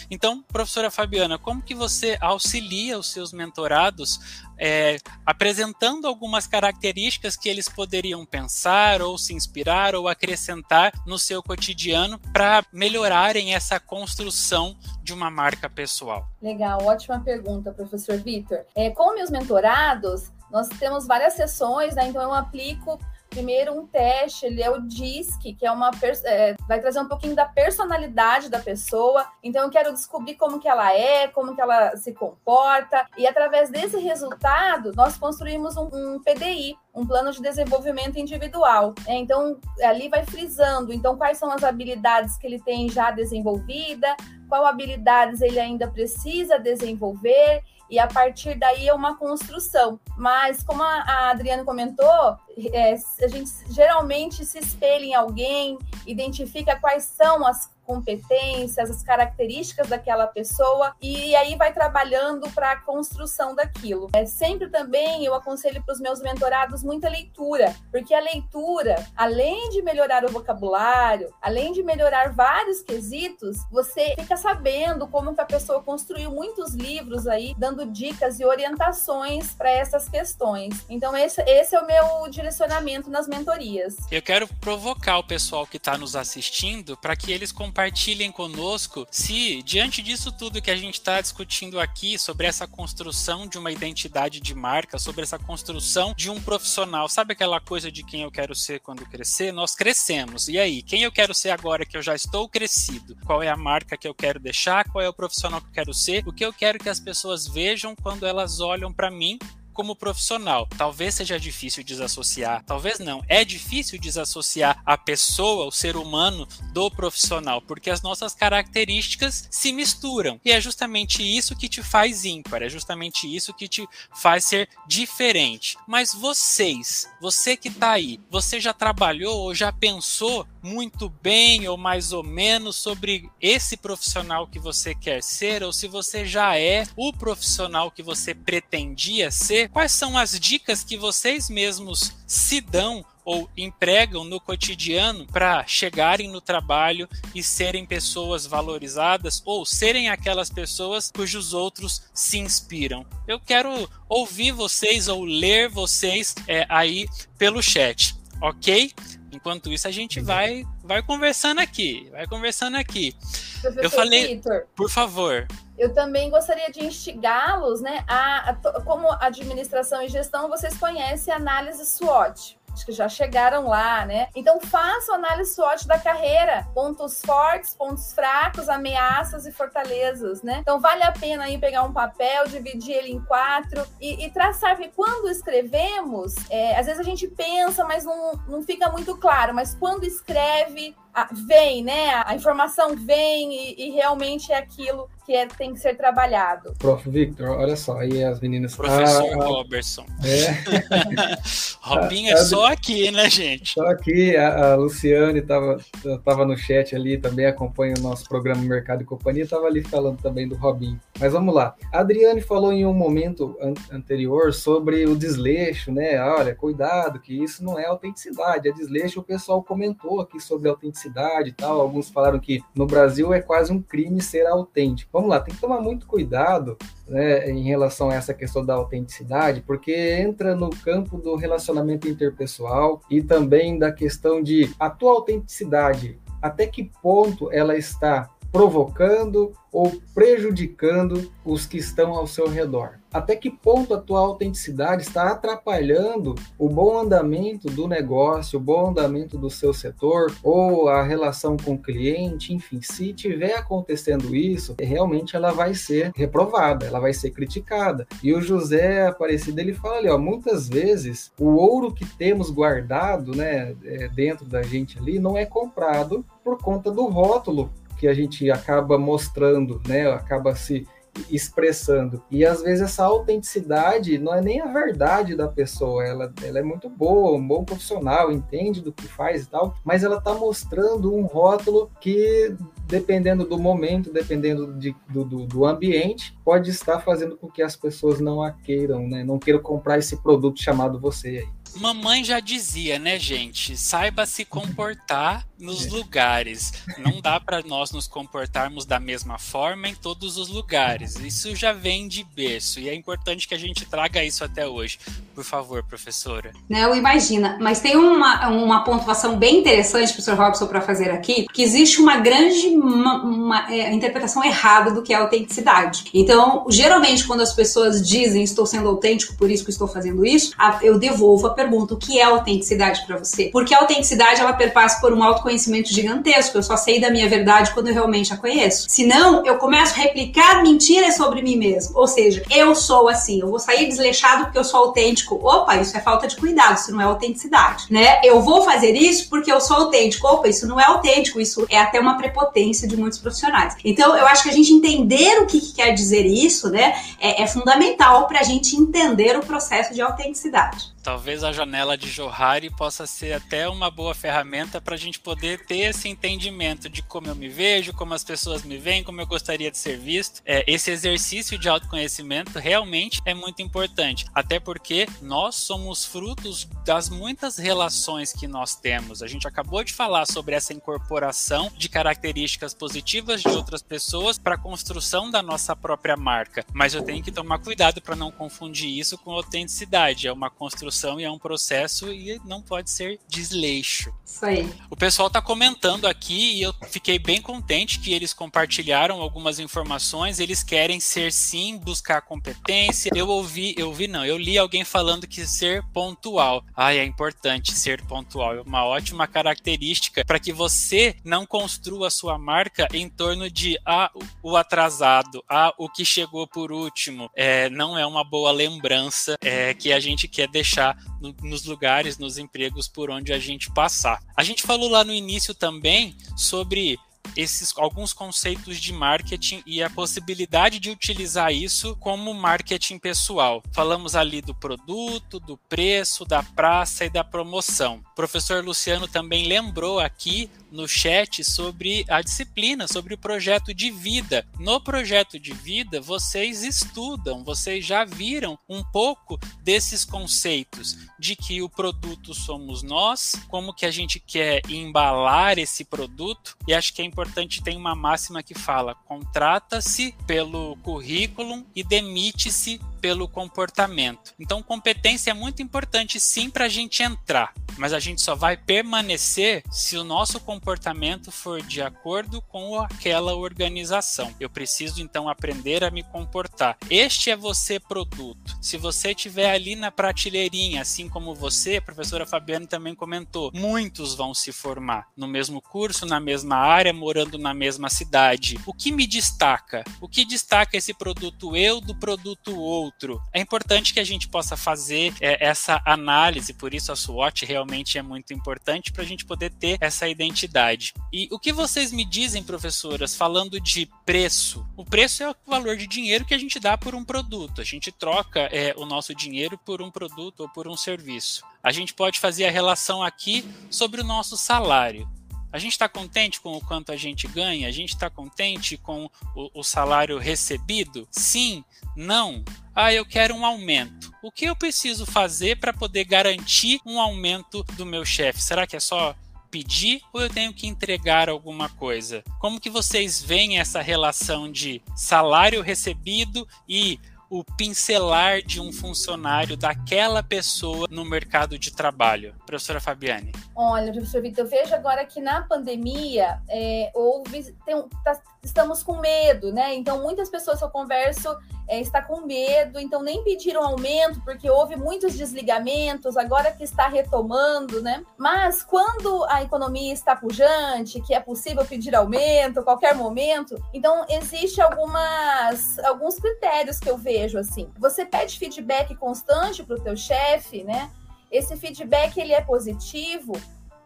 Então, professora Fabiana, como que você auxilia os seus mentorados é, apresentando algumas características que eles poderiam pensar ou se inspirar ou acrescentar no seu cotidiano para melhorarem essa construção de uma marca pessoal? Legal, ótima pergunta, professor Vitor. É, com meus mentorados, nós temos várias sessões, né? Então eu aplico primeiro um teste, ele é o DISC, que é uma é, vai trazer um pouquinho da personalidade da pessoa. Então eu quero descobrir como que ela é, como que ela se comporta e através desse resultado nós construímos um, um PDI, um plano de desenvolvimento individual. É, então ali vai frisando, então quais são as habilidades que ele tem já desenvolvida, qual habilidades ele ainda precisa desenvolver e a partir daí é uma construção. Mas, como a Adriana comentou, é, a gente geralmente se espelha em alguém, identifica quais são as competências, as características daquela pessoa e aí vai trabalhando para a construção daquilo. É sempre também eu aconselho para os meus mentorados muita leitura, porque a leitura, além de melhorar o vocabulário, além de melhorar vários quesitos, você fica sabendo como que a pessoa construiu muitos livros aí dando dicas e orientações para essas questões. Então esse, esse é o meu direcionamento nas mentorias. Eu quero provocar o pessoal que está nos assistindo para que eles compartilhem compartilhem conosco se, diante disso tudo que a gente está discutindo aqui, sobre essa construção de uma identidade de marca, sobre essa construção de um profissional, sabe aquela coisa de quem eu quero ser quando crescer? Nós crescemos. E aí, quem eu quero ser agora que eu já estou crescido? Qual é a marca que eu quero deixar? Qual é o profissional que eu quero ser? O que eu quero que as pessoas vejam quando elas olham para mim como profissional. Talvez seja difícil desassociar, talvez não. É difícil desassociar a pessoa, o ser humano, do profissional, porque as nossas características se misturam. E é justamente isso que te faz ímpar, é justamente isso que te faz ser diferente. Mas vocês, você que está aí, você já trabalhou ou já pensou muito bem ou mais ou menos sobre esse profissional que você quer ser, ou se você já é o profissional que você pretendia ser, quais são as dicas que vocês mesmos se dão ou empregam no cotidiano para chegarem no trabalho e serem pessoas valorizadas ou serem aquelas pessoas cujos outros se inspiram. Eu quero ouvir vocês ou ler vocês é, aí pelo chat, ok? Enquanto isso, a gente vai, vai conversando aqui, vai conversando aqui. Professor eu falei, Victor, por favor. Eu também gostaria de instigá-los, né? A, a, como administração e gestão, vocês conhecem a análise SWOT acho que já chegaram lá, né? Então faça análise SWOT da carreira, pontos fortes, pontos fracos, ameaças e fortalezas, né? Então vale a pena aí pegar um papel, dividir ele em quatro e, e traçar, porque quando escrevemos, é, às vezes a gente pensa, mas não, não fica muito claro, mas quando escreve, a, vem, né? A informação vem e, e realmente é aquilo que é, tem que ser trabalhado. Prof. Victor, olha só, aí as meninas. Professor ah, Robertson. É. Robinho é só aqui, né, gente? Só aqui, a, a Luciane estava tava no chat ali, também acompanha o nosso programa Mercado e Companhia, estava ali falando também do Robinho. Mas vamos lá. A Adriane falou em um momento an anterior sobre o desleixo, né? Olha, cuidado, que isso não é autenticidade, é desleixo. O pessoal comentou aqui sobre autenticidade e tal. Alguns falaram que no Brasil é quase um crime ser autêntico vamos lá, tem que tomar muito cuidado né, em relação a essa questão da autenticidade, porque entra no campo do relacionamento interpessoal e também da questão de a tua autenticidade, até que ponto ela está provocando ou prejudicando os que estão ao seu redor? Até que ponto a tua autenticidade está atrapalhando o bom andamento do negócio, o bom andamento do seu setor ou a relação com o cliente, enfim, se tiver acontecendo isso, realmente ela vai ser reprovada, ela vai ser criticada. E o José Aparecido ele fala ali, ó, muitas vezes o ouro que temos guardado, né, é, dentro da gente ali não é comprado por conta do rótulo que a gente acaba mostrando, né? Acaba se expressando. E às vezes essa autenticidade não é nem a verdade da pessoa, ela, ela é muito boa, um bom profissional, entende do que faz e tal, mas ela está mostrando um rótulo que, dependendo do momento, dependendo de, do, do, do, ambiente, pode estar fazendo com que as pessoas não a queiram, né? Não queiram comprar esse produto chamado você aí. Mamãe já dizia, né, gente? Saiba se comportar nos lugares. Não dá para nós nos comportarmos da mesma forma em todos os lugares. Isso já vem de berço e é importante que a gente traga isso até hoje. Por favor, professora. Não, imagina. Mas tem uma, uma pontuação bem interessante, professor Robson, para fazer aqui, que existe uma grande uma, uma, é, interpretação errada do que é autenticidade. Então, geralmente, quando as pessoas dizem estou sendo autêntico, por isso que estou fazendo isso, eu devolvo a pergunta: o que é autenticidade para você? Porque a autenticidade ela perpassa por um autoconhecimento gigantesco. Eu só sei da minha verdade quando eu realmente a conheço. Senão, eu começo a replicar mentiras sobre mim mesmo. Ou seja, eu sou assim, eu vou sair desleixado porque eu sou autêntico. Opa, isso é falta de cuidado, isso não é autenticidade, né? Eu vou fazer isso porque eu sou autêntico. Opa, isso não é autêntico, isso é até uma prepotência de muitos profissionais. Então, eu acho que a gente entender o que, que quer dizer isso, né, é, é fundamental para a gente entender o processo de autenticidade. Talvez a janela de Johari possa ser até uma boa ferramenta para a gente poder ter esse entendimento de como eu me vejo, como as pessoas me veem, como eu gostaria de ser visto. É, esse exercício de autoconhecimento realmente é muito importante, até porque nós somos frutos das muitas relações que nós temos. A gente acabou de falar sobre essa incorporação de características positivas de outras pessoas para a construção da nossa própria marca, mas eu tenho que tomar cuidado para não confundir isso com autenticidade. É uma construção construção e é um processo e não pode ser desleixo. Isso aí. O pessoal está comentando aqui e eu fiquei bem contente que eles compartilharam algumas informações. Eles querem ser sim, buscar competência. Eu ouvi, eu vi não, eu li alguém falando que ser pontual. Ai, é importante ser pontual. É uma ótima característica para que você não construa sua marca em torno de ah, o atrasado, ah, o que chegou por último. É, não é uma boa lembrança é, que a gente quer deixar deixar no, nos lugares, nos empregos por onde a gente passar. A gente falou lá no início também sobre esses alguns conceitos de marketing e a possibilidade de utilizar isso como marketing pessoal. Falamos ali do produto, do preço, da praça e da promoção. O professor Luciano também lembrou aqui no chat sobre a disciplina, sobre o projeto de vida. No projeto de vida, vocês estudam, vocês já viram um pouco desses conceitos de que o produto somos nós, como que a gente quer embalar esse produto, e acho que é importante tem uma máxima que fala: contrata-se pelo currículo e demite-se pelo comportamento. Então, competência é muito importante sim para a gente entrar, mas a gente só vai permanecer se o nosso comportamento for de acordo com aquela organização. Eu preciso então aprender a me comportar. Este é você produto. Se você estiver ali na prateleirinha, assim como você, a professora Fabiana também comentou, muitos vão se formar no mesmo curso, na mesma área, morando na mesma cidade. O que me destaca? O que destaca esse produto eu do produto outro? outro. É importante que a gente possa fazer é, essa análise, por isso a SWOT realmente é muito importante para a gente poder ter essa identidade. E o que vocês me dizem, professoras, falando de preço? O preço é o valor de dinheiro que a gente dá por um produto. A gente troca é, o nosso dinheiro por um produto ou por um serviço. A gente pode fazer a relação aqui sobre o nosso salário. A gente está contente com o quanto a gente ganha? A gente está contente com o, o, salário recebido? Sim? Não? Ah, eu quero um aumento. O que eu preciso fazer para poder garantir um aumento do meu chefe? Será que é só pedir ou eu tenho que entregar alguma coisa? Como que vocês veem essa relação de salário recebido e o pincelar de um funcionário daquela pessoa no mercado de trabalho? Professora Fabiane. Olha, professor Vitor, eu vejo agora que na pandemia é, houve, tem, tá, estamos com medo, né? Então, muitas pessoas que eu converso é, está com medo, então nem pediram aumento, porque houve muitos desligamentos, agora que está retomando, né? Mas quando a economia está pujante, que é possível pedir aumento a qualquer momento, então existe algumas alguns critérios que eu vejo assim. Você pede feedback constante para o teu chefe, né? Esse feedback ele é positivo,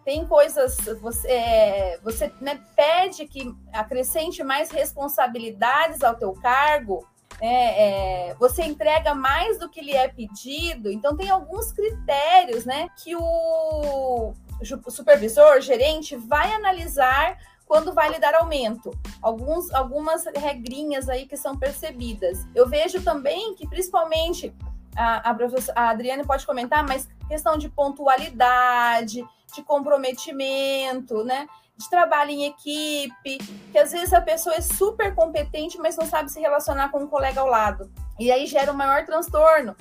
tem coisas, você, é, você né, pede que acrescente mais responsabilidades ao teu cargo, é, é, você entrega mais do que lhe é pedido, então tem alguns critérios né, que o supervisor, gerente, vai analisar quando vai lhe dar aumento. Alguns, algumas regrinhas aí que são percebidas. Eu vejo também que, principalmente, a, a, a Adriane pode comentar, mas questão de pontualidade, de comprometimento, né? de trabalho em equipe, que às vezes a pessoa é super competente, mas não sabe se relacionar com um colega ao lado. E aí gera um maior transtorno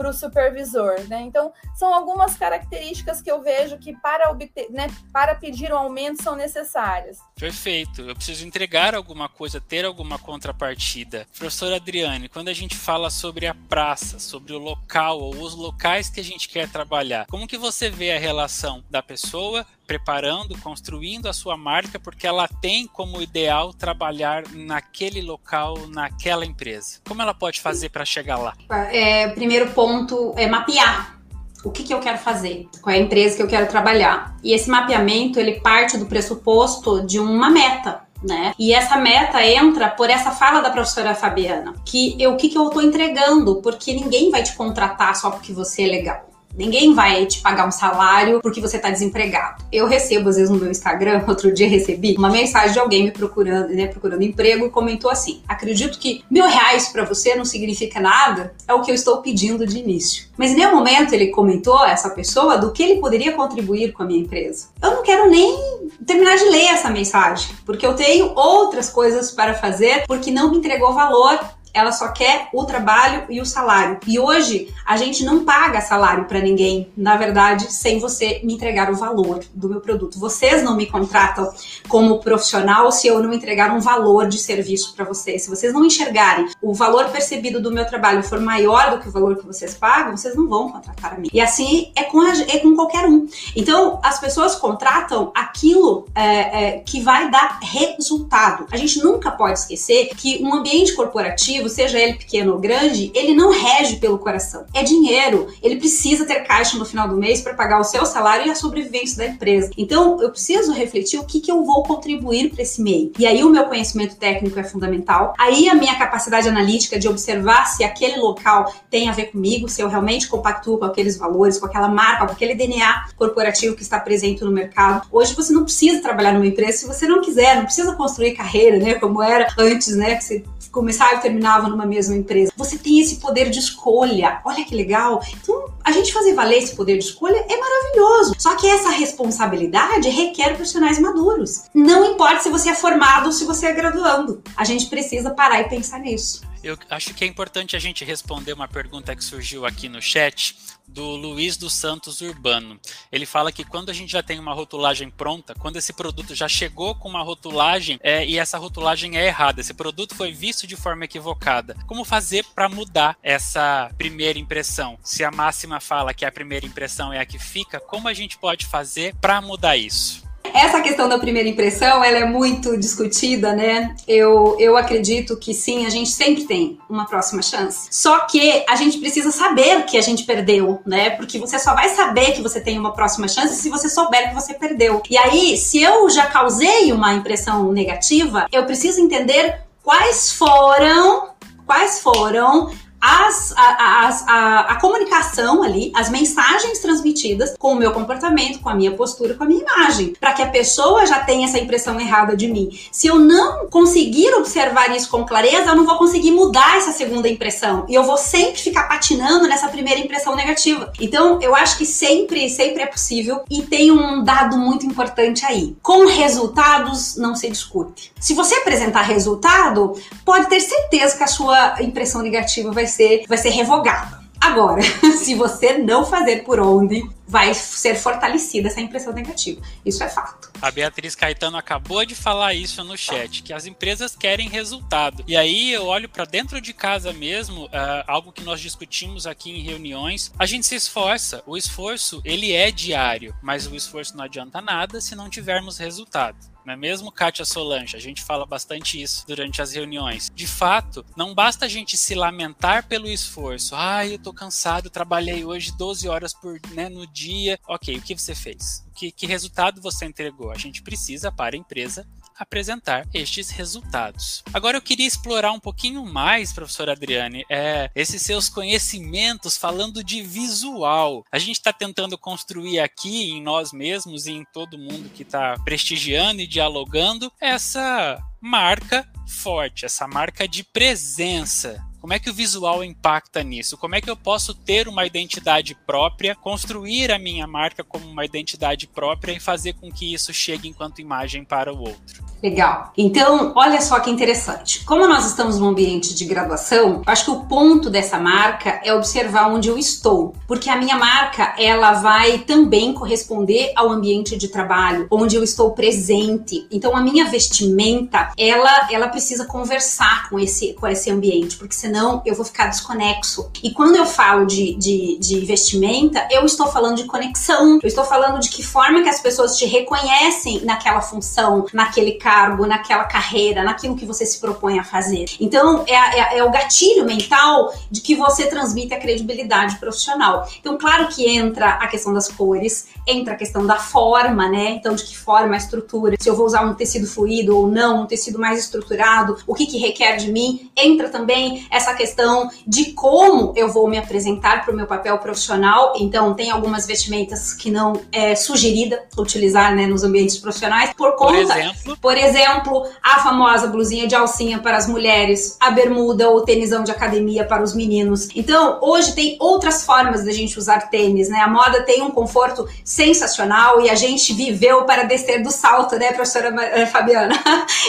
para o supervisor, né? Então, são algumas características que eu vejo que para obter, né, para pedir um aumento são necessárias. Perfeito. Eu preciso entregar alguma coisa, ter alguma contrapartida. Professora Adriane, quando a gente fala sobre a praça, sobre o local ou os locais que a gente quer trabalhar, como que você vê a relação da pessoa preparando, construindo a sua marca, porque ela tem como ideal trabalhar naquele local, naquela empresa. Como ela pode fazer para chegar lá? É, primeiro ponto é mapear o que, que, eu quero fazer, qual é a empresa que eu quero trabalhar. E esse mapeamento ele parte do pressuposto de uma meta. Né? E essa meta entra por essa fala da professora Fabiana, que eu, o que, que eu estou entregando, porque ninguém vai te contratar só porque você é legal. Ninguém vai te pagar um salário porque você tá desempregado. Eu recebo, às vezes, no meu Instagram, outro dia recebi uma mensagem de alguém me procurando, né, procurando emprego e comentou assim: acredito que mil reais para você não significa nada, é o que eu estou pedindo de início. Mas em nenhum momento ele comentou, essa pessoa, do que ele poderia contribuir com a minha empresa. Eu não quero nem terminar de ler essa mensagem, porque eu tenho outras coisas para fazer, porque não me entregou valor ela só quer o trabalho e o salário. E hoje a gente não paga salário para ninguém, na verdade, sem você me entregar o valor do meu produto. Vocês não me contratam como profissional se eu não entregar um valor de serviço para vocês. Se vocês não enxergarem o valor percebido do meu trabalho for maior do que o valor que vocês pagam, vocês não vão contratar a mim. E assim é com, a, é com qualquer um. Então as pessoas contratam aquilo é, é, que vai dar resultado. A gente nunca pode esquecer que um ambiente corporativo seja ele pequeno ou grande, ele não rege pelo coração. É dinheiro. Ele precisa ter caixa no final do mês para pagar o seu salário e a sobrevivência da empresa. Então, eu preciso refletir o que, que eu vou contribuir para esse meio. E aí, o meu conhecimento técnico é fundamental. Aí, a minha capacidade analítica de observar se aquele local tem a ver comigo, se eu realmente compactuo com aqueles valores, com aquela marca, com aquele DNA corporativo que está presente no mercado. Hoje, você não precisa trabalhar numa empresa se você não quiser, não precisa construir carreira, né? Como era antes, né? Que você começava e terminava numa mesma empresa. Você tem esse poder de escolha. Olha que legal. Então, a gente fazer valer esse poder de escolha é maravilhoso. Só que essa responsabilidade requer profissionais maduros. Não importa se você é formado ou se você é graduando. A gente precisa parar e pensar nisso. Eu acho que é importante a gente responder uma pergunta que surgiu aqui no chat do Luiz dos Santos Urbano. Ele fala que quando a gente já tem uma rotulagem pronta, quando esse produto já chegou com uma rotulagem é, e essa rotulagem é errada, esse produto foi visto de forma equivocada, como fazer para mudar essa primeira impressão? Se a máxima fala que a primeira impressão é a que fica, como a gente pode fazer para mudar isso? Essa questão da primeira impressão, ela é muito discutida, né? Eu, eu acredito que sim, a gente sempre tem uma próxima chance. Só que a gente precisa saber que a gente perdeu, né? Porque você só vai saber que você tem uma próxima chance se você souber que você perdeu. E aí, se eu já causei uma impressão negativa, eu preciso entender quais foram quais foram as, a, a, a, comunicação ali, as mensagens transmitidas com o meu comportamento, com a minha postura, com a minha imagem, para que a pessoa já tenha essa impressão errada de mim. Se eu não conseguir observar isso com clareza, eu não vou conseguir mudar essa segunda impressão e eu vou sempre ficar patinando nessa primeira impressão negativa. Então, eu acho que sempre, sempre é possível e tem um dado muito importante aí. Com resultados não se discute. Se você apresentar resultado, pode ter certeza que a sua impressão negativa vai ser, vai ser revogada. Agora, se você não fazer por onde, vai ser fortalecida essa impressão negativa. Isso é fato. A Beatriz Caetano acabou de falar isso no chat, que as empresas querem resultado. E aí eu olho para dentro de casa mesmo, uh, algo que nós discutimos aqui em reuniões. A gente se esforça. O esforço ele é diário, mas o esforço não adianta nada se não tivermos resultado. É mesmo, Kátia Solange? A gente fala bastante isso durante as reuniões. De fato, não basta a gente se lamentar pelo esforço. Ai, eu tô cansado, trabalhei hoje 12 horas por, né, no dia. Ok, o que você fez? Que, que resultado você entregou? A gente precisa, para a empresa, apresentar estes resultados. Agora eu queria explorar um pouquinho mais, professora Adriane, é, esses seus conhecimentos falando de visual. A gente está tentando construir aqui em nós mesmos e em todo mundo que está prestigiando e dialogando essa marca forte, essa marca de presença como é que o visual impacta nisso? Como é que eu posso ter uma identidade própria, construir a minha marca como uma identidade própria e fazer com que isso chegue enquanto imagem para o outro? Legal. Então, olha só que interessante. Como nós estamos num ambiente de graduação, acho que o ponto dessa marca é observar onde eu estou, porque a minha marca ela vai também corresponder ao ambiente de trabalho, onde eu estou presente. Então, a minha vestimenta, ela ela precisa conversar com esse com esse ambiente, porque senão eu vou ficar desconexo. E quando eu falo de, de, de vestimenta, eu estou falando de conexão. Eu estou falando de que forma que as pessoas te reconhecem naquela função, naquele cargo, naquela carreira, naquilo que você se propõe a fazer. Então, é, é, é o gatilho mental de que você transmite a credibilidade profissional. Então, claro que entra a questão das cores, entra a questão da forma, né? Então, de que forma a estrutura, se eu vou usar um tecido fluido ou não, um tecido mais estruturado, o que, que requer de mim. Entra também essa questão de como eu vou me apresentar para o meu papel profissional. Então, tem algumas vestimentas que não é sugerida utilizar né, nos ambientes profissionais por conta. Por exemplo, por exemplo, a famosa blusinha de alcinha para as mulheres, a bermuda ou tênisão de academia para os meninos. Então, hoje tem outras formas da gente usar tênis, né? A moda tem um conforto sensacional e a gente viveu para descer do salto, né, professora eh, Fabiana?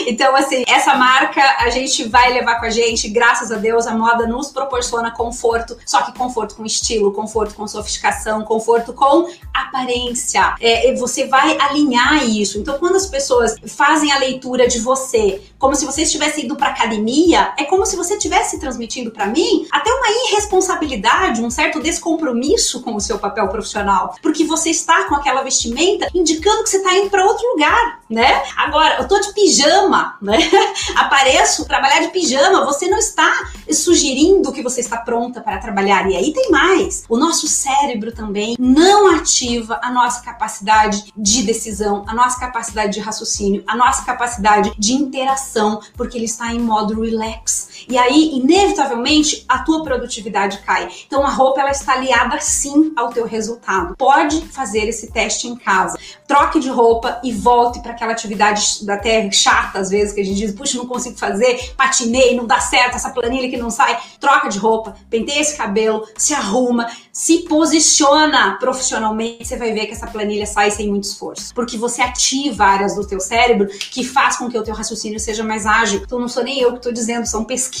Então, assim, essa marca a gente vai levar com a gente, graças a Deus, a moda nos proporciona conforto, só que conforto com estilo, conforto com sofisticação, conforto com aparência. É, você vai alinhar isso. Então, quando as pessoas fazem a leitura de você como se você estivesse indo para academia, é como se você estivesse transmitindo para mim até uma irresponsabilidade, um certo descompromisso com o seu papel profissional, porque você está com aquela vestimenta indicando que você está indo para outro lugar, né? Agora, eu tô de pijama, né? Apareço trabalhar de pijama, você não está sugerindo que você está pronta para trabalhar. E aí tem mais. O nosso cérebro também não ativa a nossa capacidade de decisão, a nossa capacidade de raciocínio, a nossa capacidade de interação, porque ele está em modo relax. E aí, inevitavelmente, a tua produtividade cai. Então, a roupa ela está aliada sim ao teu resultado. Pode fazer esse teste em casa. Troque de roupa e volte para aquela atividade até chata, às vezes, que a gente diz, puxa, não consigo fazer, patinei, não dá certo, essa planilha que não sai. Troca de roupa, penteia esse cabelo, se arruma, se posiciona profissionalmente, você vai ver que essa planilha sai sem muito esforço. Porque você ativa áreas do teu cérebro que faz com que o teu raciocínio seja mais ágil. Então não sou nem eu que estou dizendo, são pesquisas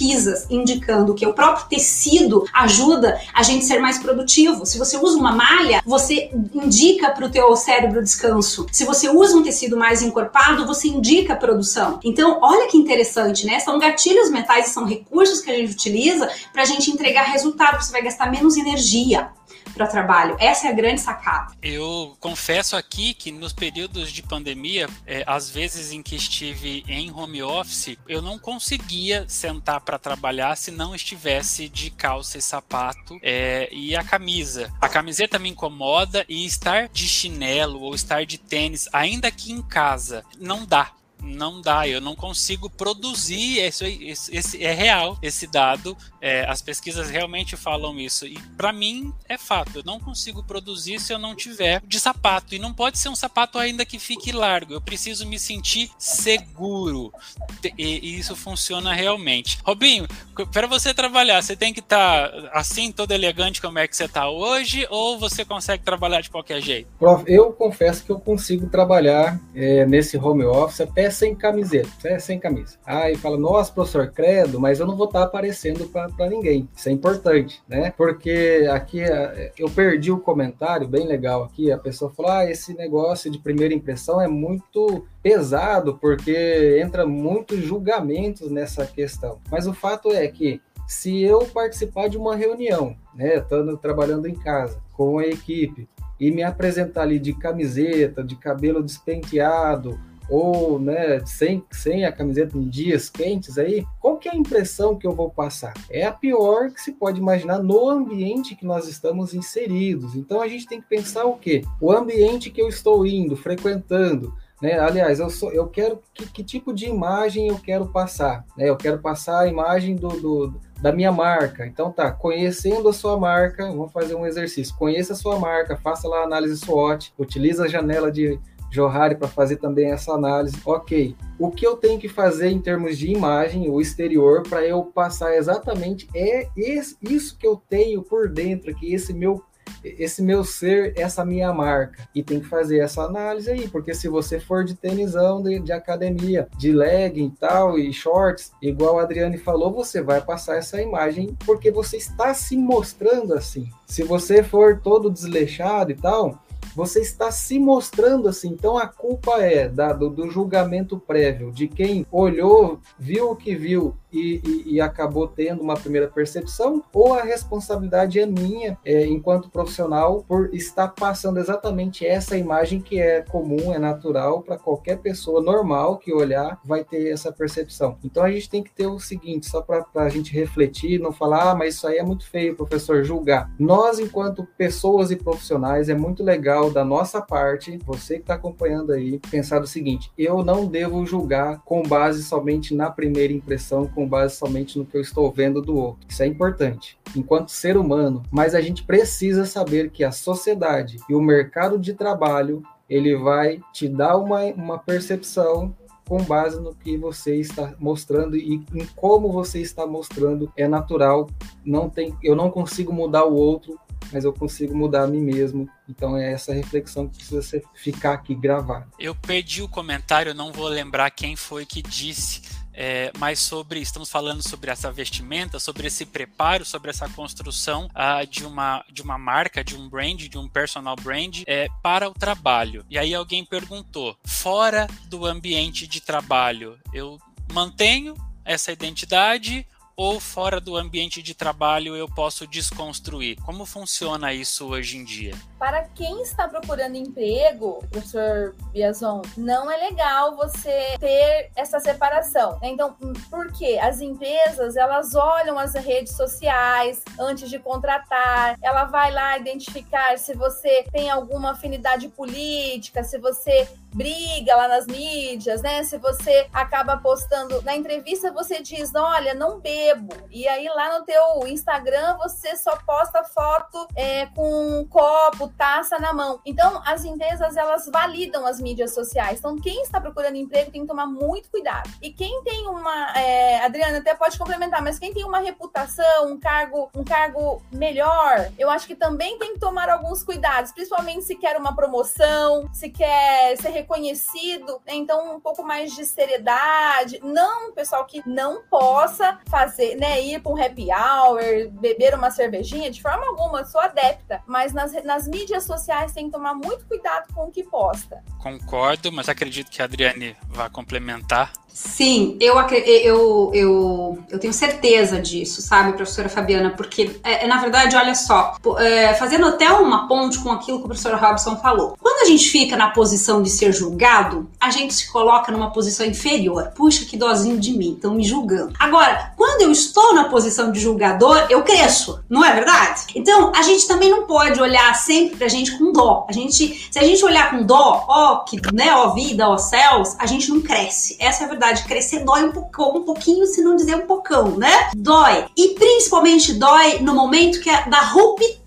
indicando que o próprio tecido ajuda a gente ser mais produtivo. Se você usa uma malha, você indica para o teu cérebro descanso. Se você usa um tecido mais encorpado, você indica produção. Então, olha que interessante, né? São gatilhos mentais são recursos que a gente utiliza para a gente entregar resultado. Você vai gastar menos energia para trabalho. Essa é a grande sacada. Eu confesso aqui que nos períodos de pandemia, é, às vezes em que estive em home office, eu não conseguia sentar para trabalhar se não estivesse de calça e sapato é, e a camisa. A camiseta me incomoda e estar de chinelo ou estar de tênis, ainda aqui em casa, não dá não dá, eu não consigo produzir, isso, esse, esse é real, esse dado, é, as pesquisas realmente falam isso, e para mim é fato, eu não consigo produzir se eu não tiver de sapato, e não pode ser um sapato ainda que fique largo, eu preciso me sentir seguro, e, e isso funciona realmente. Robinho, para você trabalhar, você tem que estar tá assim, todo elegante como é que você está hoje, ou você consegue trabalhar de qualquer jeito? Prof, eu confesso que eu consigo trabalhar é, nesse home office até sem camiseta, é sem camisa. Aí fala, nossa, professor, credo, mas eu não vou estar aparecendo para ninguém. Isso é importante, né? Porque aqui é, eu perdi o comentário, bem legal aqui, a pessoa falou, ah, esse negócio de primeira impressão é muito pesado, porque entra muitos julgamentos nessa questão. Mas o fato é que se eu participar de uma reunião, né, estando trabalhando em casa com a equipe e me apresentar ali de camiseta, de cabelo despenteado ou né, sem, sem a camiseta em dias quentes aí, qual que é a impressão que eu vou passar? É a pior que se pode imaginar no ambiente que nós estamos inseridos. Então a gente tem que pensar o quê? O ambiente que eu estou indo, frequentando, né? Aliás, eu, sou, eu quero que, que, tipo de imagem eu quero passar? Né? Eu quero passar a imagem do, do, da minha marca. Então tá, conhecendo a sua marca, vamos fazer um exercício. Conheça a sua marca, faça lá a análise SWOT, utiliza a janela de Johari para fazer também essa análise. Ok, o que eu tenho que fazer em termos de imagem, o exterior, para eu passar exatamente é isso que eu tenho por dentro aqui, esse meu esse meu ser, essa minha marca. E tem que fazer essa análise aí, porque se você for de tênisão de, de academia, de legging e tal, e shorts, igual a Adriane falou, você vai passar essa imagem porque você está se mostrando assim. Se você for todo desleixado e tal, você está se mostrando assim. Então a culpa é da, do, do, julgamento prévio, de quem olhou, viu o que viu e, e, e, acabou tendo uma primeira percepção, ou a responsabilidade é minha, é, enquanto profissional, por estar passando exatamente essa imagem que é comum, é natural para qualquer pessoa normal que olhar, vai ter essa percepção. Então a gente tem que ter o seguinte, só para a gente refletir, não falar, ah, mas isso aí é muito feio, professor, julgar. Nós, enquanto pessoas e profissionais, é muito legal da nossa parte, você que está acompanhando aí, pensar o seguinte: eu não devo julgar com base somente na primeira impressão, com base somente no que eu estou vendo do outro. Isso é importante, enquanto ser humano, mas a gente precisa saber que a sociedade e o mercado de trabalho ele vai te dar uma, uma percepção com base no que você está mostrando e em como você está mostrando é natural não tem eu não consigo mudar o outro mas eu consigo mudar a mim mesmo. Então é essa reflexão que precisa ser, ficar aqui gravada. Eu perdi o comentário, não vou lembrar quem foi que disse, é, mas sobre estamos falando sobre essa vestimenta, sobre esse preparo, sobre essa construção uh, de uma de uma marca, de um brand, de um personal brand é, para o trabalho. E aí alguém perguntou: fora do ambiente de trabalho, eu mantenho essa identidade ou fora do ambiente de trabalho eu posso desconstruir? Como funciona isso hoje em dia? Para quem está procurando emprego, professor Biazon, não é legal você ter essa separação. Né? Então, por quê? As empresas, elas olham as redes sociais antes de contratar, ela vai lá identificar se você tem alguma afinidade política, se você briga lá nas mídias, né? Se você acaba postando na entrevista, você diz, olha, não bebo. E aí lá no teu Instagram você só posta foto é, com um copo, taça na mão. Então as empresas elas validam as mídias sociais. Então quem está procurando emprego tem que tomar muito cuidado. E quem tem uma, é, Adriana até pode complementar, mas quem tem uma reputação, um cargo, um cargo melhor, eu acho que também tem que tomar alguns cuidados, principalmente se quer uma promoção, se quer ser reconhecido, né? então um pouco mais de seriedade. Não, pessoal, que não possa fazer, né, ir para um happy hour, beber uma cervejinha, de forma alguma, sou adepta, mas nas, nas mídias sociais tem que tomar muito cuidado com o que posta. Concordo, mas acredito que a Adriane vai complementar. Sim, eu, eu, eu, eu tenho certeza disso, sabe, professora Fabiana? Porque, é, é, na verdade, olha só, é, fazendo até uma ponte com aquilo que o professor Robson falou. Quando a gente fica na posição de ser julgado, a gente se coloca numa posição inferior. Puxa, que dozinho de mim, estão me julgando. Agora, quando eu estou na posição de julgador, eu cresço, não é verdade? Então, a gente também não pode olhar sempre pra gente com dó. A gente, se a gente olhar com dó, ó, que, né, ó vida, ó céus, a gente não cresce. Essa é a verdade verdade, crescer dói um, pouco, um pouquinho, se não dizer um pocão, né? Dói. E principalmente dói no momento que é da ruptura,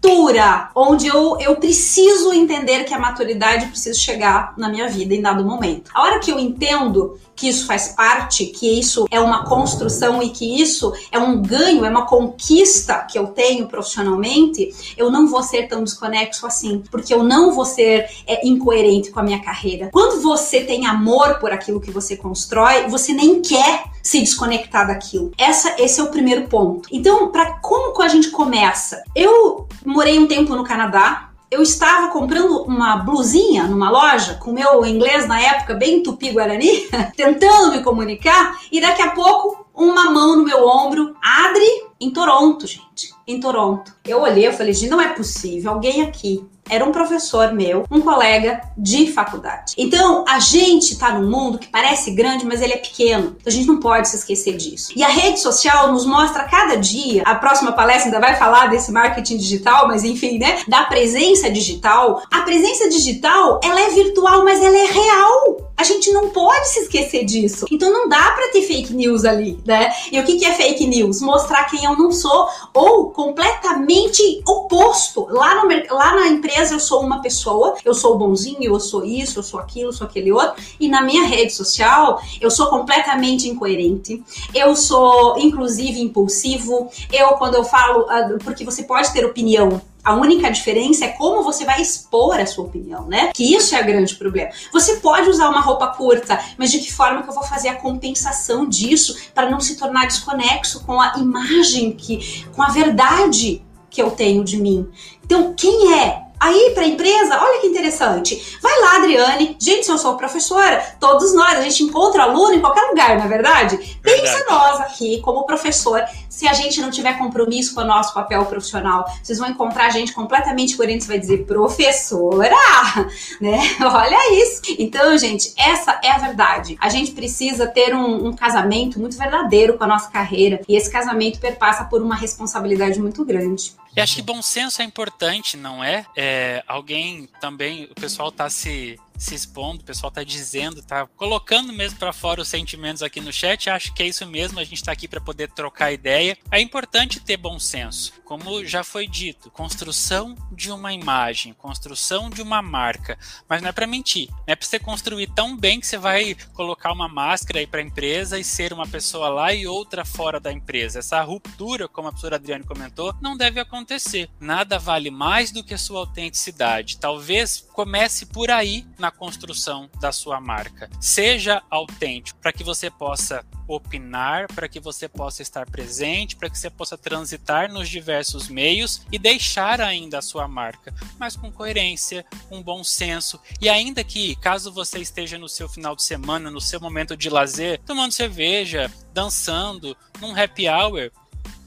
onde eu, eu preciso entender que a maturidade precisa chegar na minha vida em dado momento. A hora que eu entendo que isso faz parte, que isso é uma construção e que isso é um ganho, é uma conquista que eu tenho profissionalmente, eu não vou ser tão desconexo assim, porque eu não vou ser é, incoerente com a minha carreira. Quando você tem amor por aquilo que você constrói, você nem quer se desconectar daquilo. Essa, esse é o primeiro ponto. Então, para como a gente começa? Eu morei um tempo no Canadá, eu estava comprando uma blusinha numa loja, com meu inglês na época bem tupi-guarani, tentando me comunicar, e daqui a pouco uma mão no meu ombro, Adri, em Toronto, gente, em Toronto. Eu olhei, eu falei, gente, não é possível, alguém aqui era um professor meu, um colega de faculdade. Então, a gente tá num mundo que parece grande, mas ele é pequeno. Então, a gente não pode se esquecer disso. E a rede social nos mostra cada dia, a próxima palestra ainda vai falar desse marketing digital, mas enfim, né, da presença digital. A presença digital, ela é virtual, mas ela é real. A gente não pode se esquecer disso. Então não dá para ter fake news ali, né? E o que, que é fake news? Mostrar quem eu não sou ou completamente oposto. Lá, no, lá na empresa eu sou uma pessoa, eu sou bonzinho, eu sou isso, eu sou aquilo, eu sou aquele outro. E na minha rede social eu sou completamente incoerente. Eu sou inclusive impulsivo. Eu quando eu falo, ah, porque você pode ter opinião a única diferença é como você vai expor a sua opinião, né? Que isso é o grande problema. Você pode usar uma roupa curta, mas de que forma que eu vou fazer a compensação disso para não se tornar desconexo com a imagem que, com a verdade que eu tenho de mim? Então, quem é Aí, para a empresa, olha que interessante. Vai lá, Adriane. Gente, se eu sou professora, todos nós, a gente encontra aluno em qualquer lugar, na é verdade? Pensa nós aqui, como professor, se a gente não tiver compromisso com o nosso papel profissional, vocês vão encontrar gente completamente coerente, você vai dizer, professora, né? Olha isso. Então, gente, essa é a verdade. A gente precisa ter um, um casamento muito verdadeiro com a nossa carreira e esse casamento perpassa por uma responsabilidade muito grande. E acho que bom senso é importante, não é? é alguém também, o pessoal está se se expondo, o pessoal está dizendo, está colocando mesmo para fora os sentimentos aqui no chat. Acho que é isso mesmo, a gente está aqui para poder trocar ideia. É importante ter bom senso, como já foi dito, construção de uma imagem, construção de uma marca, mas não é para mentir, não é para você construir tão bem que você vai colocar uma máscara aí para empresa e ser uma pessoa lá e outra fora da empresa. Essa ruptura, como a professora Adriane comentou, não deve acontecer. Nada vale mais do que a sua autenticidade. Talvez comece por aí na construção da sua marca. Seja autêntico para que você possa opinar, para que você possa estar presente, para que você possa transitar nos diversos meios e deixar ainda a sua marca, mas com coerência, com bom senso. E ainda que, caso você esteja no seu final de semana, no seu momento de lazer, tomando cerveja, dançando, num happy hour,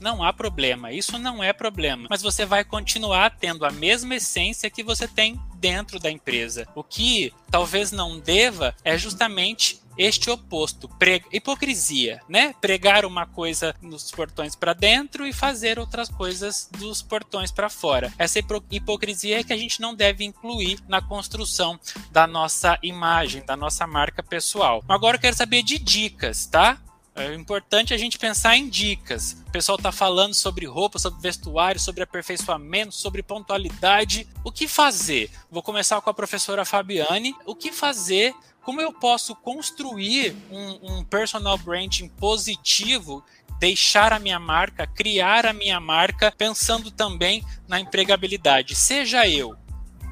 não há problema, isso não é problema, mas você vai continuar tendo a mesma essência que você tem dentro da empresa. O que talvez não deva é justamente este oposto, hipocrisia, né? Pregar uma coisa nos portões para dentro e fazer outras coisas dos portões para fora. Essa hipocrisia é que a gente não deve incluir na construção da nossa imagem, da nossa marca pessoal. Agora eu quero saber de dicas, tá? É importante a gente pensar em dicas. O pessoal está falando sobre roupa, sobre vestuário, sobre aperfeiçoamento, sobre pontualidade. O que fazer? Vou começar com a professora Fabiane. O que fazer? Como eu posso construir um, um personal branding positivo deixar a minha marca, criar a minha marca, pensando também na empregabilidade. Seja eu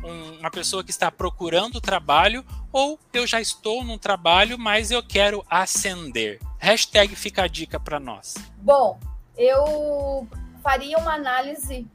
um, uma pessoa que está procurando trabalho ou eu já estou num trabalho, mas eu quero ascender. Hashtag fica a dica para nós. Bom, eu faria uma análise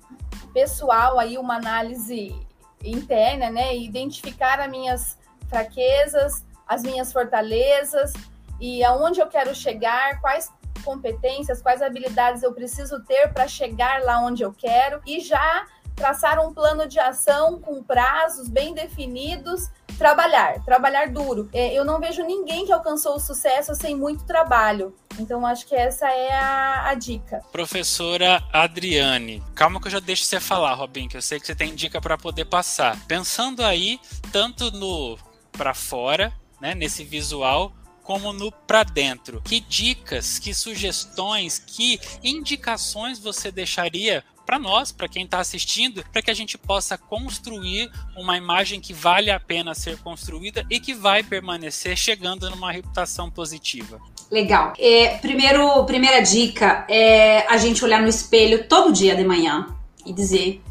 pessoal aí, uma análise interna, né? Identificar as minhas fraquezas, as minhas fortalezas e aonde eu quero chegar, quais competências, quais habilidades eu preciso ter para chegar lá onde eu quero e já traçar um plano de ação com prazos bem definidos, trabalhar, trabalhar duro. É, eu não vejo ninguém que alcançou o sucesso sem muito trabalho. Então, acho que essa é a, a, dica. Professora Adriane, calma que eu já deixo você falar, Robin, que eu sei que você tem dica para poder passar. Pensando aí, tanto no para fora, né, nesse visual, como no para dentro. Que dicas, que sugestões, que indicações você deixaria para nós, para quem está assistindo, para que a gente possa construir uma imagem que vale a pena ser construída e que vai permanecer chegando numa reputação positiva. Legal. É, primeiro, primeira dica é a gente olhar no espelho todo dia de manhã e dizer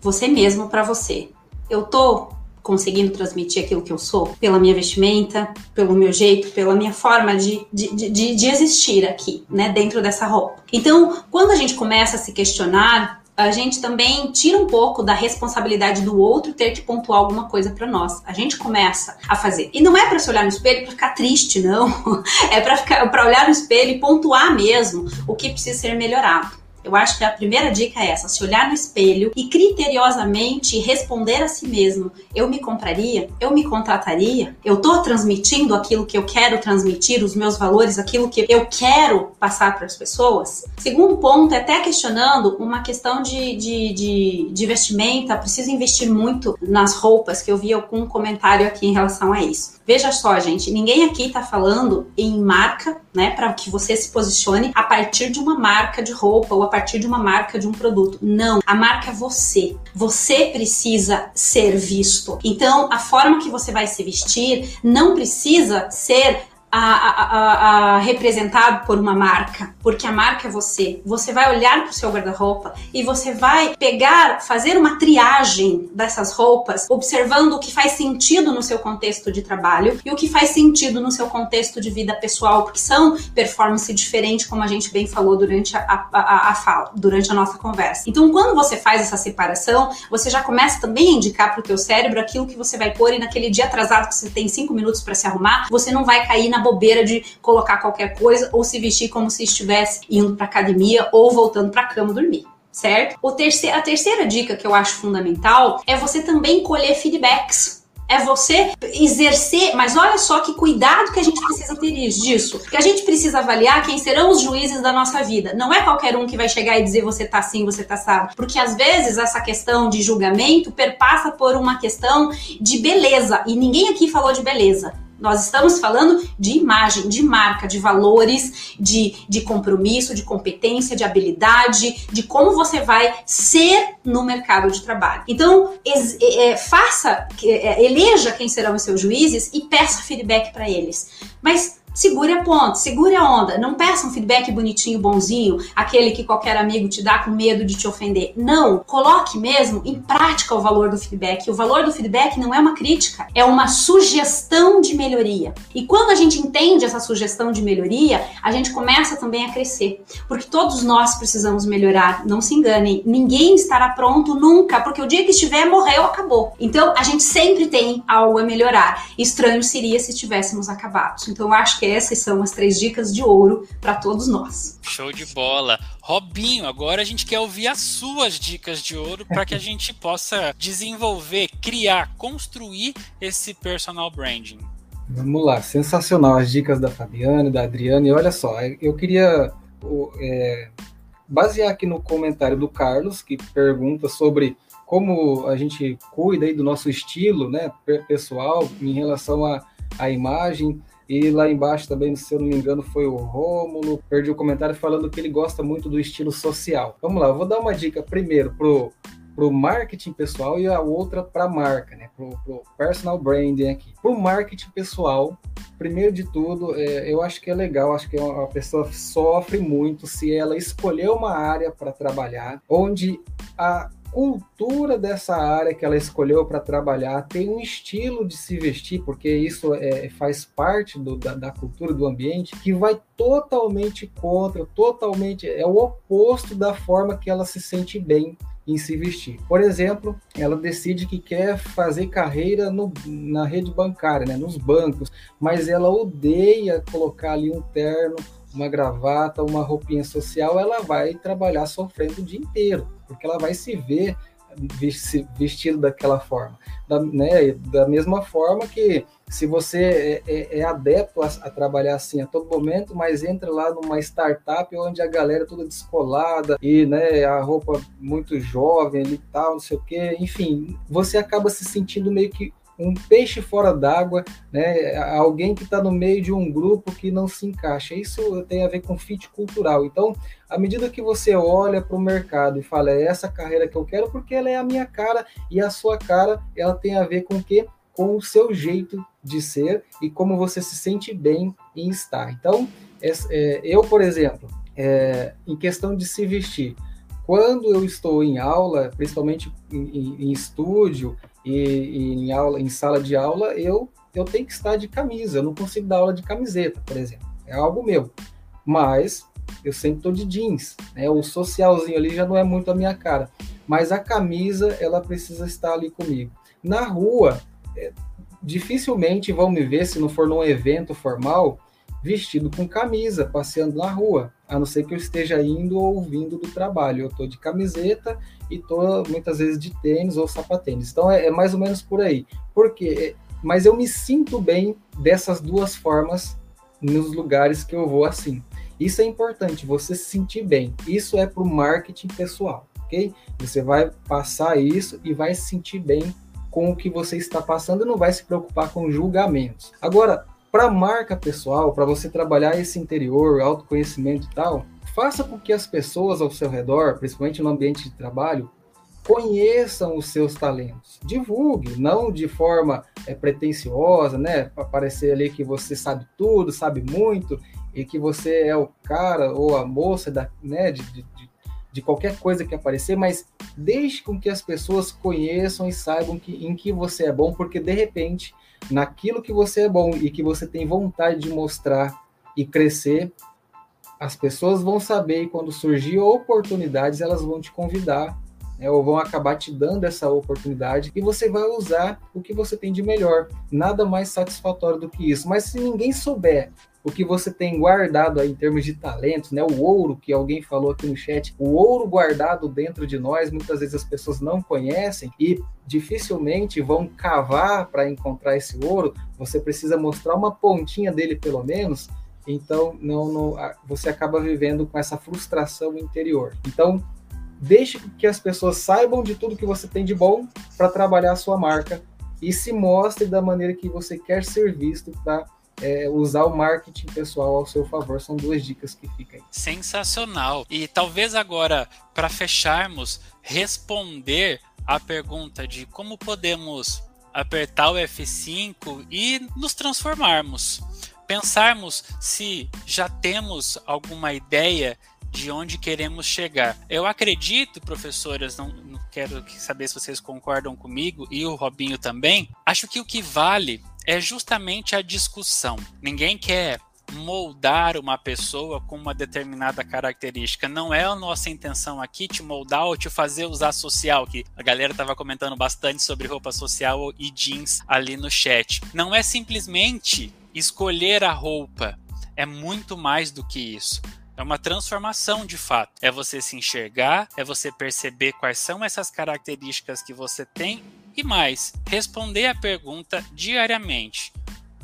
você mesmo para você. Eu tô conseguindo transmitir aquilo que eu sou pela minha vestimenta, pelo meu jeito, pela minha forma de, de, de, de existir aqui, né, dentro dessa roupa. Então, quando a gente começa a se questionar a gente também tira um pouco da responsabilidade do outro ter que pontuar alguma coisa para nós. A gente começa a fazer. E não é para se olhar no espelho para ficar triste, não. É para ficar para olhar no espelho e pontuar mesmo o que precisa ser melhorado. Eu acho que a primeira dica é essa: se olhar no espelho e criteriosamente responder a si mesmo. Eu me compraria? Eu me contrataria? Eu estou transmitindo aquilo que eu quero transmitir, os meus valores, aquilo que eu quero passar para as pessoas? Segundo ponto é até questionando uma questão de, de, de, de vestimenta. Preciso investir muito nas roupas, que eu vi algum comentário aqui em relação a isso. Veja só, gente, ninguém aqui está falando em marca, né, para que você se posicione a partir de uma marca de roupa ou a partir de uma marca de um produto. Não, a marca é você. Você precisa ser visto. Então, a forma que você vai se vestir não precisa ser a, a, a, representado por uma marca, porque a marca é você. Você vai olhar para o seu guarda-roupa e você vai pegar, fazer uma triagem dessas roupas, observando o que faz sentido no seu contexto de trabalho e o que faz sentido no seu contexto de vida pessoal, porque são performance diferente, como a gente bem falou durante a, a, fala, durante a nossa conversa. Então, quando você faz essa separação, você já começa também a indicar para o teu cérebro aquilo que você vai pôr e naquele dia atrasado que você tem cinco minutos para se arrumar, você não vai cair na bobeira de colocar qualquer coisa ou se vestir como se estivesse indo para academia ou voltando para cama dormir certo? O terceiro, a terceira dica que eu acho fundamental é você também colher feedbacks. É você exercer, mas olha só que cuidado que a gente precisa ter disso. Que a gente precisa avaliar quem serão os juízes da nossa vida. Não é qualquer um que vai chegar e dizer você tá assim, você tá assado. Porque às vezes essa questão de julgamento perpassa por uma questão de beleza. E ninguém aqui falou de beleza. Nós estamos falando de imagem, de marca, de valores, de, de compromisso, de competência, de habilidade, de como você vai ser no mercado de trabalho. Então, ex, é, faça, é, eleja quem serão os seus juízes e peça feedback para eles. Mas Segure a ponte, segure a onda. Não peça um feedback bonitinho, bonzinho, aquele que qualquer amigo te dá com medo de te ofender. Não. Coloque mesmo em prática o valor do feedback. O valor do feedback não é uma crítica, é uma sugestão de melhoria. E quando a gente entende essa sugestão de melhoria, a gente começa também a crescer. Porque todos nós precisamos melhorar. Não se enganem. Ninguém estará pronto nunca, porque o dia que estiver, morreu, acabou. Então, a gente sempre tem algo a melhorar. Estranho seria se estivéssemos acabados. Então, eu acho que essas são as três dicas de ouro para todos nós. Show de bola. Robinho, agora a gente quer ouvir as suas dicas de ouro para que a gente possa desenvolver, criar, construir esse personal branding. Vamos lá, sensacional as dicas da Fabiana e da Adriana. E olha só, eu queria é, basear aqui no comentário do Carlos, que pergunta sobre como a gente cuida aí do nosso estilo né, pessoal em relação à, à imagem. E lá embaixo também, se eu não me engano, foi o Rômulo. Perdi o comentário falando que ele gosta muito do estilo social. Vamos lá, eu vou dar uma dica primeiro pro pro marketing pessoal e a outra para marca, né? Pro, pro personal branding aqui. Pro marketing pessoal, primeiro de tudo, é, eu acho que é legal, acho que a pessoa sofre muito se ela escolher uma área para trabalhar onde a cultura dessa área que ela escolheu para trabalhar, tem um estilo de se vestir, porque isso é, faz parte do, da, da, cultura do ambiente, que vai totalmente contra, totalmente, é o oposto da forma que ela se sente bem em se vestir. Por exemplo, ela decide que quer fazer carreira no, na rede bancária, né, nos bancos, mas ela odeia colocar ali um terno, uma gravata, uma roupinha social, ela vai trabalhar sofrendo o dia inteiro, porque ela vai se ver vestido daquela forma. Da, né, da mesma forma que se você é, é, é adepto a, a, trabalhar assim a todo momento, mas entra lá numa startup onde a galera é toda descolada e né, a roupa muito jovem e tal, não sei o quê, enfim, você acaba se sentindo meio que um peixe fora d'água, né? Alguém que está no meio de um grupo que não se encaixa. Isso tem a ver com fit cultural. Então, à medida que você olha para o mercado e fala, é essa carreira que eu quero, porque ela é a minha cara e a sua cara, ela tem a ver com o quê? Com o seu jeito de ser e como você se sente bem em estar. Então, é, eu, por exemplo, é, em questão de se vestir, quando eu estou em aula, principalmente em, em, em estúdio e, e, em aula, em sala de aula, eu eu tenho que estar de camisa. Eu não consigo dar aula de camiseta, por exemplo. É algo meu. Mas eu sempre estou de jeans. Né? O socialzinho ali já não é muito a minha cara. Mas a camisa, ela precisa estar ali comigo. Na rua, é, dificilmente vão me ver, se não for num evento formal, vestido com camisa, passeando na rua, a não ser que eu esteja indo ou vindo do trabalho. Eu estou de camiseta e estou muitas vezes de tênis ou sapatênis. Então é, é, mais ou menos por aí. Porque, mas eu me sinto bem dessas duas formas nos lugares que eu vou assim. Isso é importante, você se sentir bem. Isso é para o marketing pessoal, ok? Você vai passar isso e vai se sentir bem com o que você está passando e não vai se preocupar com julgamentos. Agora, para marca pessoal, para você trabalhar esse interior, autoconhecimento e tal, faça com que as pessoas ao seu redor, principalmente no ambiente de trabalho, conheçam os seus talentos. Divulgue, não de forma é, pretensiosa, né? Para parecer ali que você sabe tudo, sabe muito e que você é o cara ou a moça da, né, de, de, de qualquer coisa que aparecer, mas deixe com que as pessoas conheçam e saibam que, em que você é bom, porque de repente naquilo que você é bom e que você tem vontade de mostrar e crescer, as pessoas vão saber e quando surgir oportunidades, elas vão te convidar né, ou vão acabar te dando essa oportunidade e você vai usar o que você tem de melhor. Nada mais satisfatório do que isso. Mas se ninguém souber o que você tem guardado aí em termos de talentos, né? O ouro que alguém falou aqui no chat, o ouro guardado dentro de nós, muitas vezes as pessoas não conhecem e dificilmente vão cavar para encontrar esse ouro. Você precisa mostrar uma pontinha dele pelo menos. Então, não, não, você acaba vivendo com essa frustração interior. Então, deixe que as pessoas saibam de tudo que você tem de bom para trabalhar a sua marca e se mostre da maneira que você quer ser visto para é, usar o marketing pessoal ao seu favor. São duas dicas que ficam aí. Sensacional. E talvez agora, para fecharmos, responder a pergunta de como podemos apertar o F5 e nos transformarmos. Pensarmos se já temos alguma ideia de onde queremos chegar. Eu acredito, professoras, não, não, quero saber se vocês concordam comigo e o Robinho também. Acho que o que vale é justamente a discussão. Ninguém quer moldar uma pessoa com uma determinada característica. Não é a nossa intenção aqui te moldar ou te fazer usar social, que a galera estava comentando bastante sobre roupa social e jeans ali no chat. Não é simplesmente escolher a roupa, é muito mais do que isso. É uma transformação de fato. É você se enxergar, é você perceber quais são essas características que você tem e mais, responder a pergunta diariamente: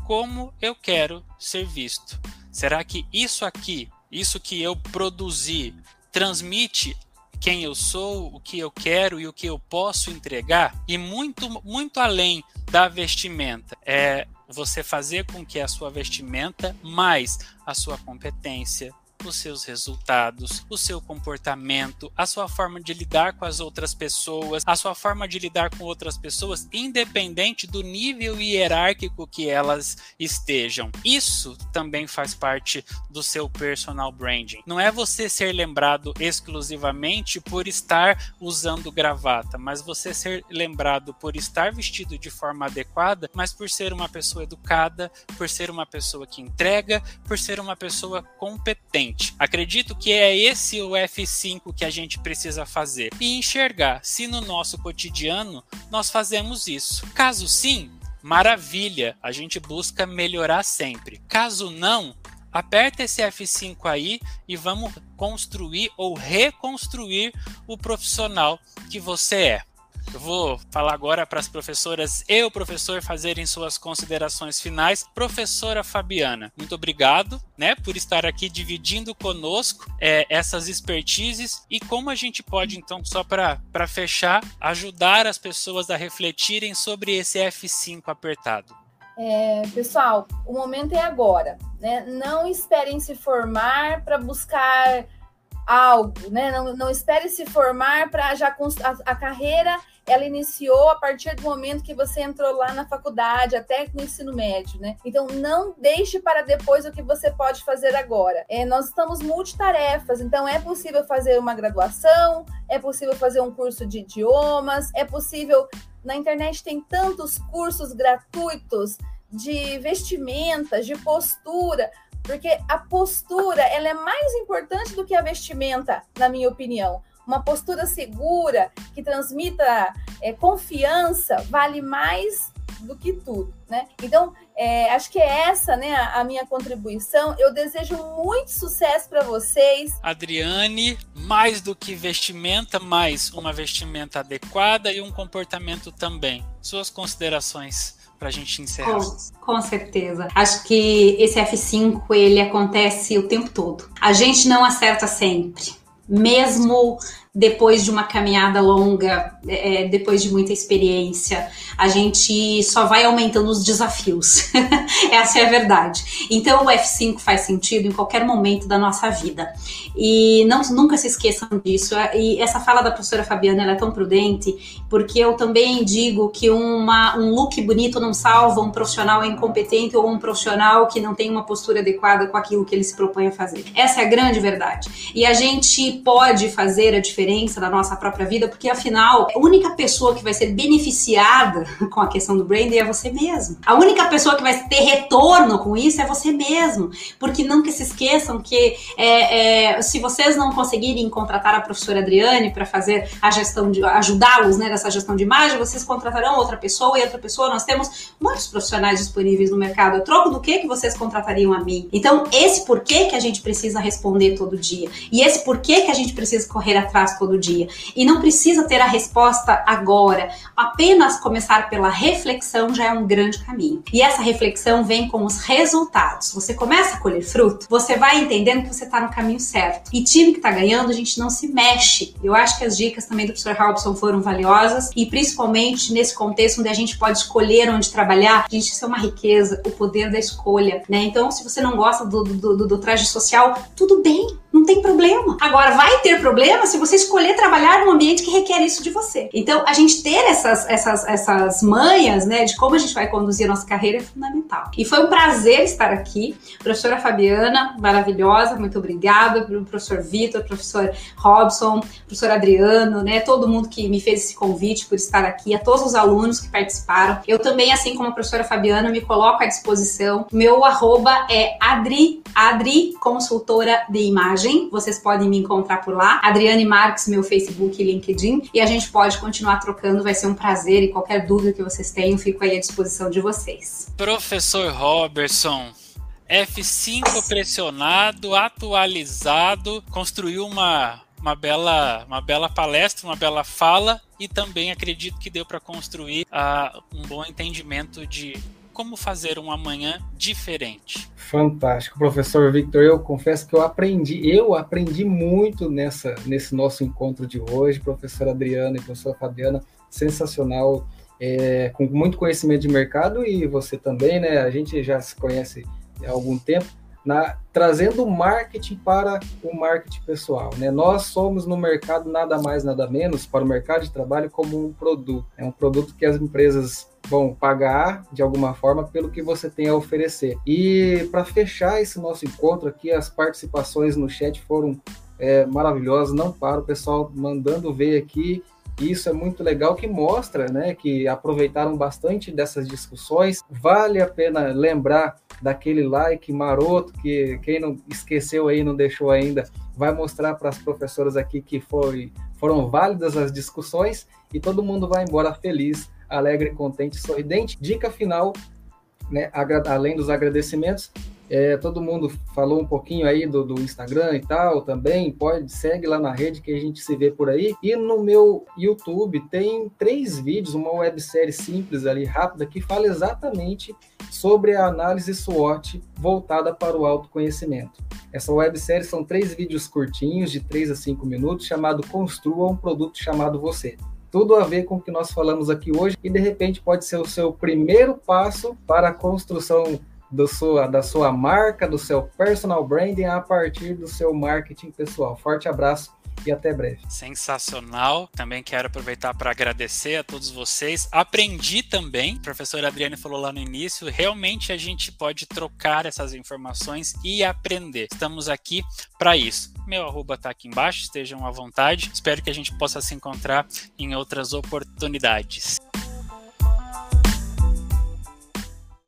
como eu quero ser visto? Será que isso aqui, isso que eu produzi, transmite quem eu sou, o que eu quero e o que eu posso entregar? E muito, muito além da vestimenta, é você fazer com que a sua vestimenta mais a sua competência, os seus resultados, o seu comportamento, a sua forma de lidar com as outras pessoas, a sua forma de lidar com outras pessoas, independente do nível hierárquico que elas estejam. Isso também faz parte do seu personal branding. Não é você ser lembrado exclusivamente por estar usando gravata, mas você ser lembrado por estar vestido de forma adequada, mas por ser uma pessoa educada, por ser uma pessoa que entrega, por ser uma pessoa competente Acredito que é esse o F5 que a gente precisa fazer e enxergar se no nosso cotidiano nós fazemos isso. Caso sim, maravilha, a gente busca melhorar sempre. Caso não, aperta esse F5 aí e vamos construir ou reconstruir o profissional que você é. Eu vou falar agora para as professoras e o professor fazerem suas considerações finais. Professora Fabiana, muito obrigado, né, por estar aqui dividindo conosco é, essas expertises e como a gente pode, então, só para fechar, ajudar as pessoas a refletirem sobre esse F5 apertado. É, pessoal, o momento é agora, né? Não esperem se formar para buscar algo, né? Não, não espere se formar para já a, a, carreira ela iniciou a partir do momento que você entrou lá na faculdade, até no ensino médio, né? Então não deixe para depois o que você pode fazer agora. É, nós estamos multitarefas, então é possível fazer uma graduação, é possível fazer um curso de idiomas, é possível na internet tem tantos cursos gratuitos de vestimentas, de postura porque a postura ela é mais importante do que a vestimenta, na minha opinião. Uma postura segura que transmita é, confiança vale mais do que tudo, né? Então, é, acho que é essa, né, a, a minha contribuição. Eu desejo muito sucesso para vocês. Adriane, mais do que vestimenta, mais uma vestimenta adequada e um comportamento também. Suas considerações para a gente encerrar. Com, com, certeza. Acho que esse F5 ele acontece o tempo todo. A gente não acerta sempre. Mesmo depois de uma caminhada longa, é, depois de muita experiência, a gente só vai aumentando os desafios. Essa é a verdade. Então o F5 faz sentido em qualquer momento da nossa vida. E não, nunca se esqueçam disso. E essa fala da professora Fabiana é tão prudente, porque eu também digo que uma, um look bonito não salva um profissional incompetente ou um profissional que não tem uma postura adequada com aquilo que ele se propõe a fazer. Essa é a grande verdade. E a gente pode fazer a diferença diferença da nossa própria vida, porque afinal, a única pessoa que vai ser beneficiada com a questão do branding é você mesmo. A única pessoa que vai ter retorno com isso é você mesmo. Porque que se esqueçam que é, é, se vocês não conseguirem contratar a professora Adriane para fazer a gestão de ajudá-los né, nessa gestão de imagem, vocês contratarão outra pessoa e outra pessoa. Nós temos muitos profissionais disponíveis no mercado. A troco do que que vocês contratariam a mim? Então, esse porquê que a gente precisa responder todo dia. E esse porquê que a gente precisa correr atrás todo dia. E não precisa ter a resposta agora. Apenas começar pela reflexão já é um grande caminho. E essa reflexão vem com os resultados. Você começa a colher fruto, você vai entendendo que você está no caminho certo. E time que está ganhando, a gente não se mexe. Eu acho que as dicas também do professor Robson foram valiosas e principalmente nesse contexto onde a gente pode escolher onde trabalhar, a gente, isso é uma riqueza, o poder da escolha, né? Então, se você não gosta do, do, do, do traje social, tudo bem, não tem problema. Agora, vai ter problema se você escolher trabalhar num ambiente que requer isso de você. Então, a gente ter essas, essas, essas manhas, né, de como a gente vai conduzir a nossa carreira é fundamental. E foi um prazer estar aqui. Professora Fabiana, maravilhosa, muito obrigada. Professor Vitor, professor Robson, professor Adriano, né, todo mundo que me fez esse convite por estar aqui, a todos os alunos que participaram. Eu também, assim como a professora Fabiana, me coloco à disposição. Meu arroba é Adri, Adri Consultora de Imagem vocês podem me encontrar por lá. Adriane Marques, meu Facebook e LinkedIn. E a gente pode continuar trocando, vai ser um prazer. E qualquer dúvida que vocês tenham, fico aí à disposição de vocês. Professor Robertson. F5 pressionado, atualizado, construiu uma, uma, bela, uma bela palestra, uma bela fala e também acredito que deu para construir uh, um bom entendimento de como fazer um amanhã diferente. Fantástico, professor Victor. Eu confesso que eu aprendi, eu aprendi muito nessa nesse nosso encontro de hoje, professora Adriana e professora Fabiana, sensacional, é, com muito conhecimento de mercado e você também, né? A gente já se conhece há algum tempo. Na, trazendo marketing para o marketing pessoal. Né? Nós somos no mercado nada mais, nada menos para o mercado de trabalho como um produto. É um produto que as empresas vão pagar de alguma forma pelo que você tem a oferecer. E para fechar esse nosso encontro aqui, as participações no chat foram é, maravilhosas, não para o pessoal mandando ver aqui. Isso é muito legal que mostra, né, que aproveitaram bastante dessas discussões. Vale a pena lembrar daquele like maroto que quem não esqueceu aí, não deixou ainda, vai mostrar para as professoras aqui que foi, foram válidas as discussões e todo mundo vai embora feliz alegre, contente, sorridente. Dica final, né, além dos agradecimentos, É, todo mundo falou um pouquinho aí do, do, Instagram e tal também. Pode, segue lá na rede que a gente se vê por aí. E no meu YouTube tem três vídeos, uma websérie simples ali, rápida, que fala exatamente sobre a análise SWOT voltada para o autoconhecimento. Essa websérie são três vídeos curtinhos, de 3 a 5 minutos, chamado Construa um Produto Chamado Você tudo a ver com o que nós falamos aqui hoje e de repente pode ser o seu primeiro passo para a construção do sua, da sua marca, do seu personal branding a partir do seu marketing pessoal. Forte abraço e até breve. Sensacional. Também quero aproveitar para agradecer a todos vocês. Aprendi também, a professora Adriane falou lá no início, realmente a gente pode trocar essas informações e aprender. Estamos aqui para isso. Meu arroba está aqui embaixo, estejam à vontade. Espero que a gente possa se encontrar em outras oportunidades.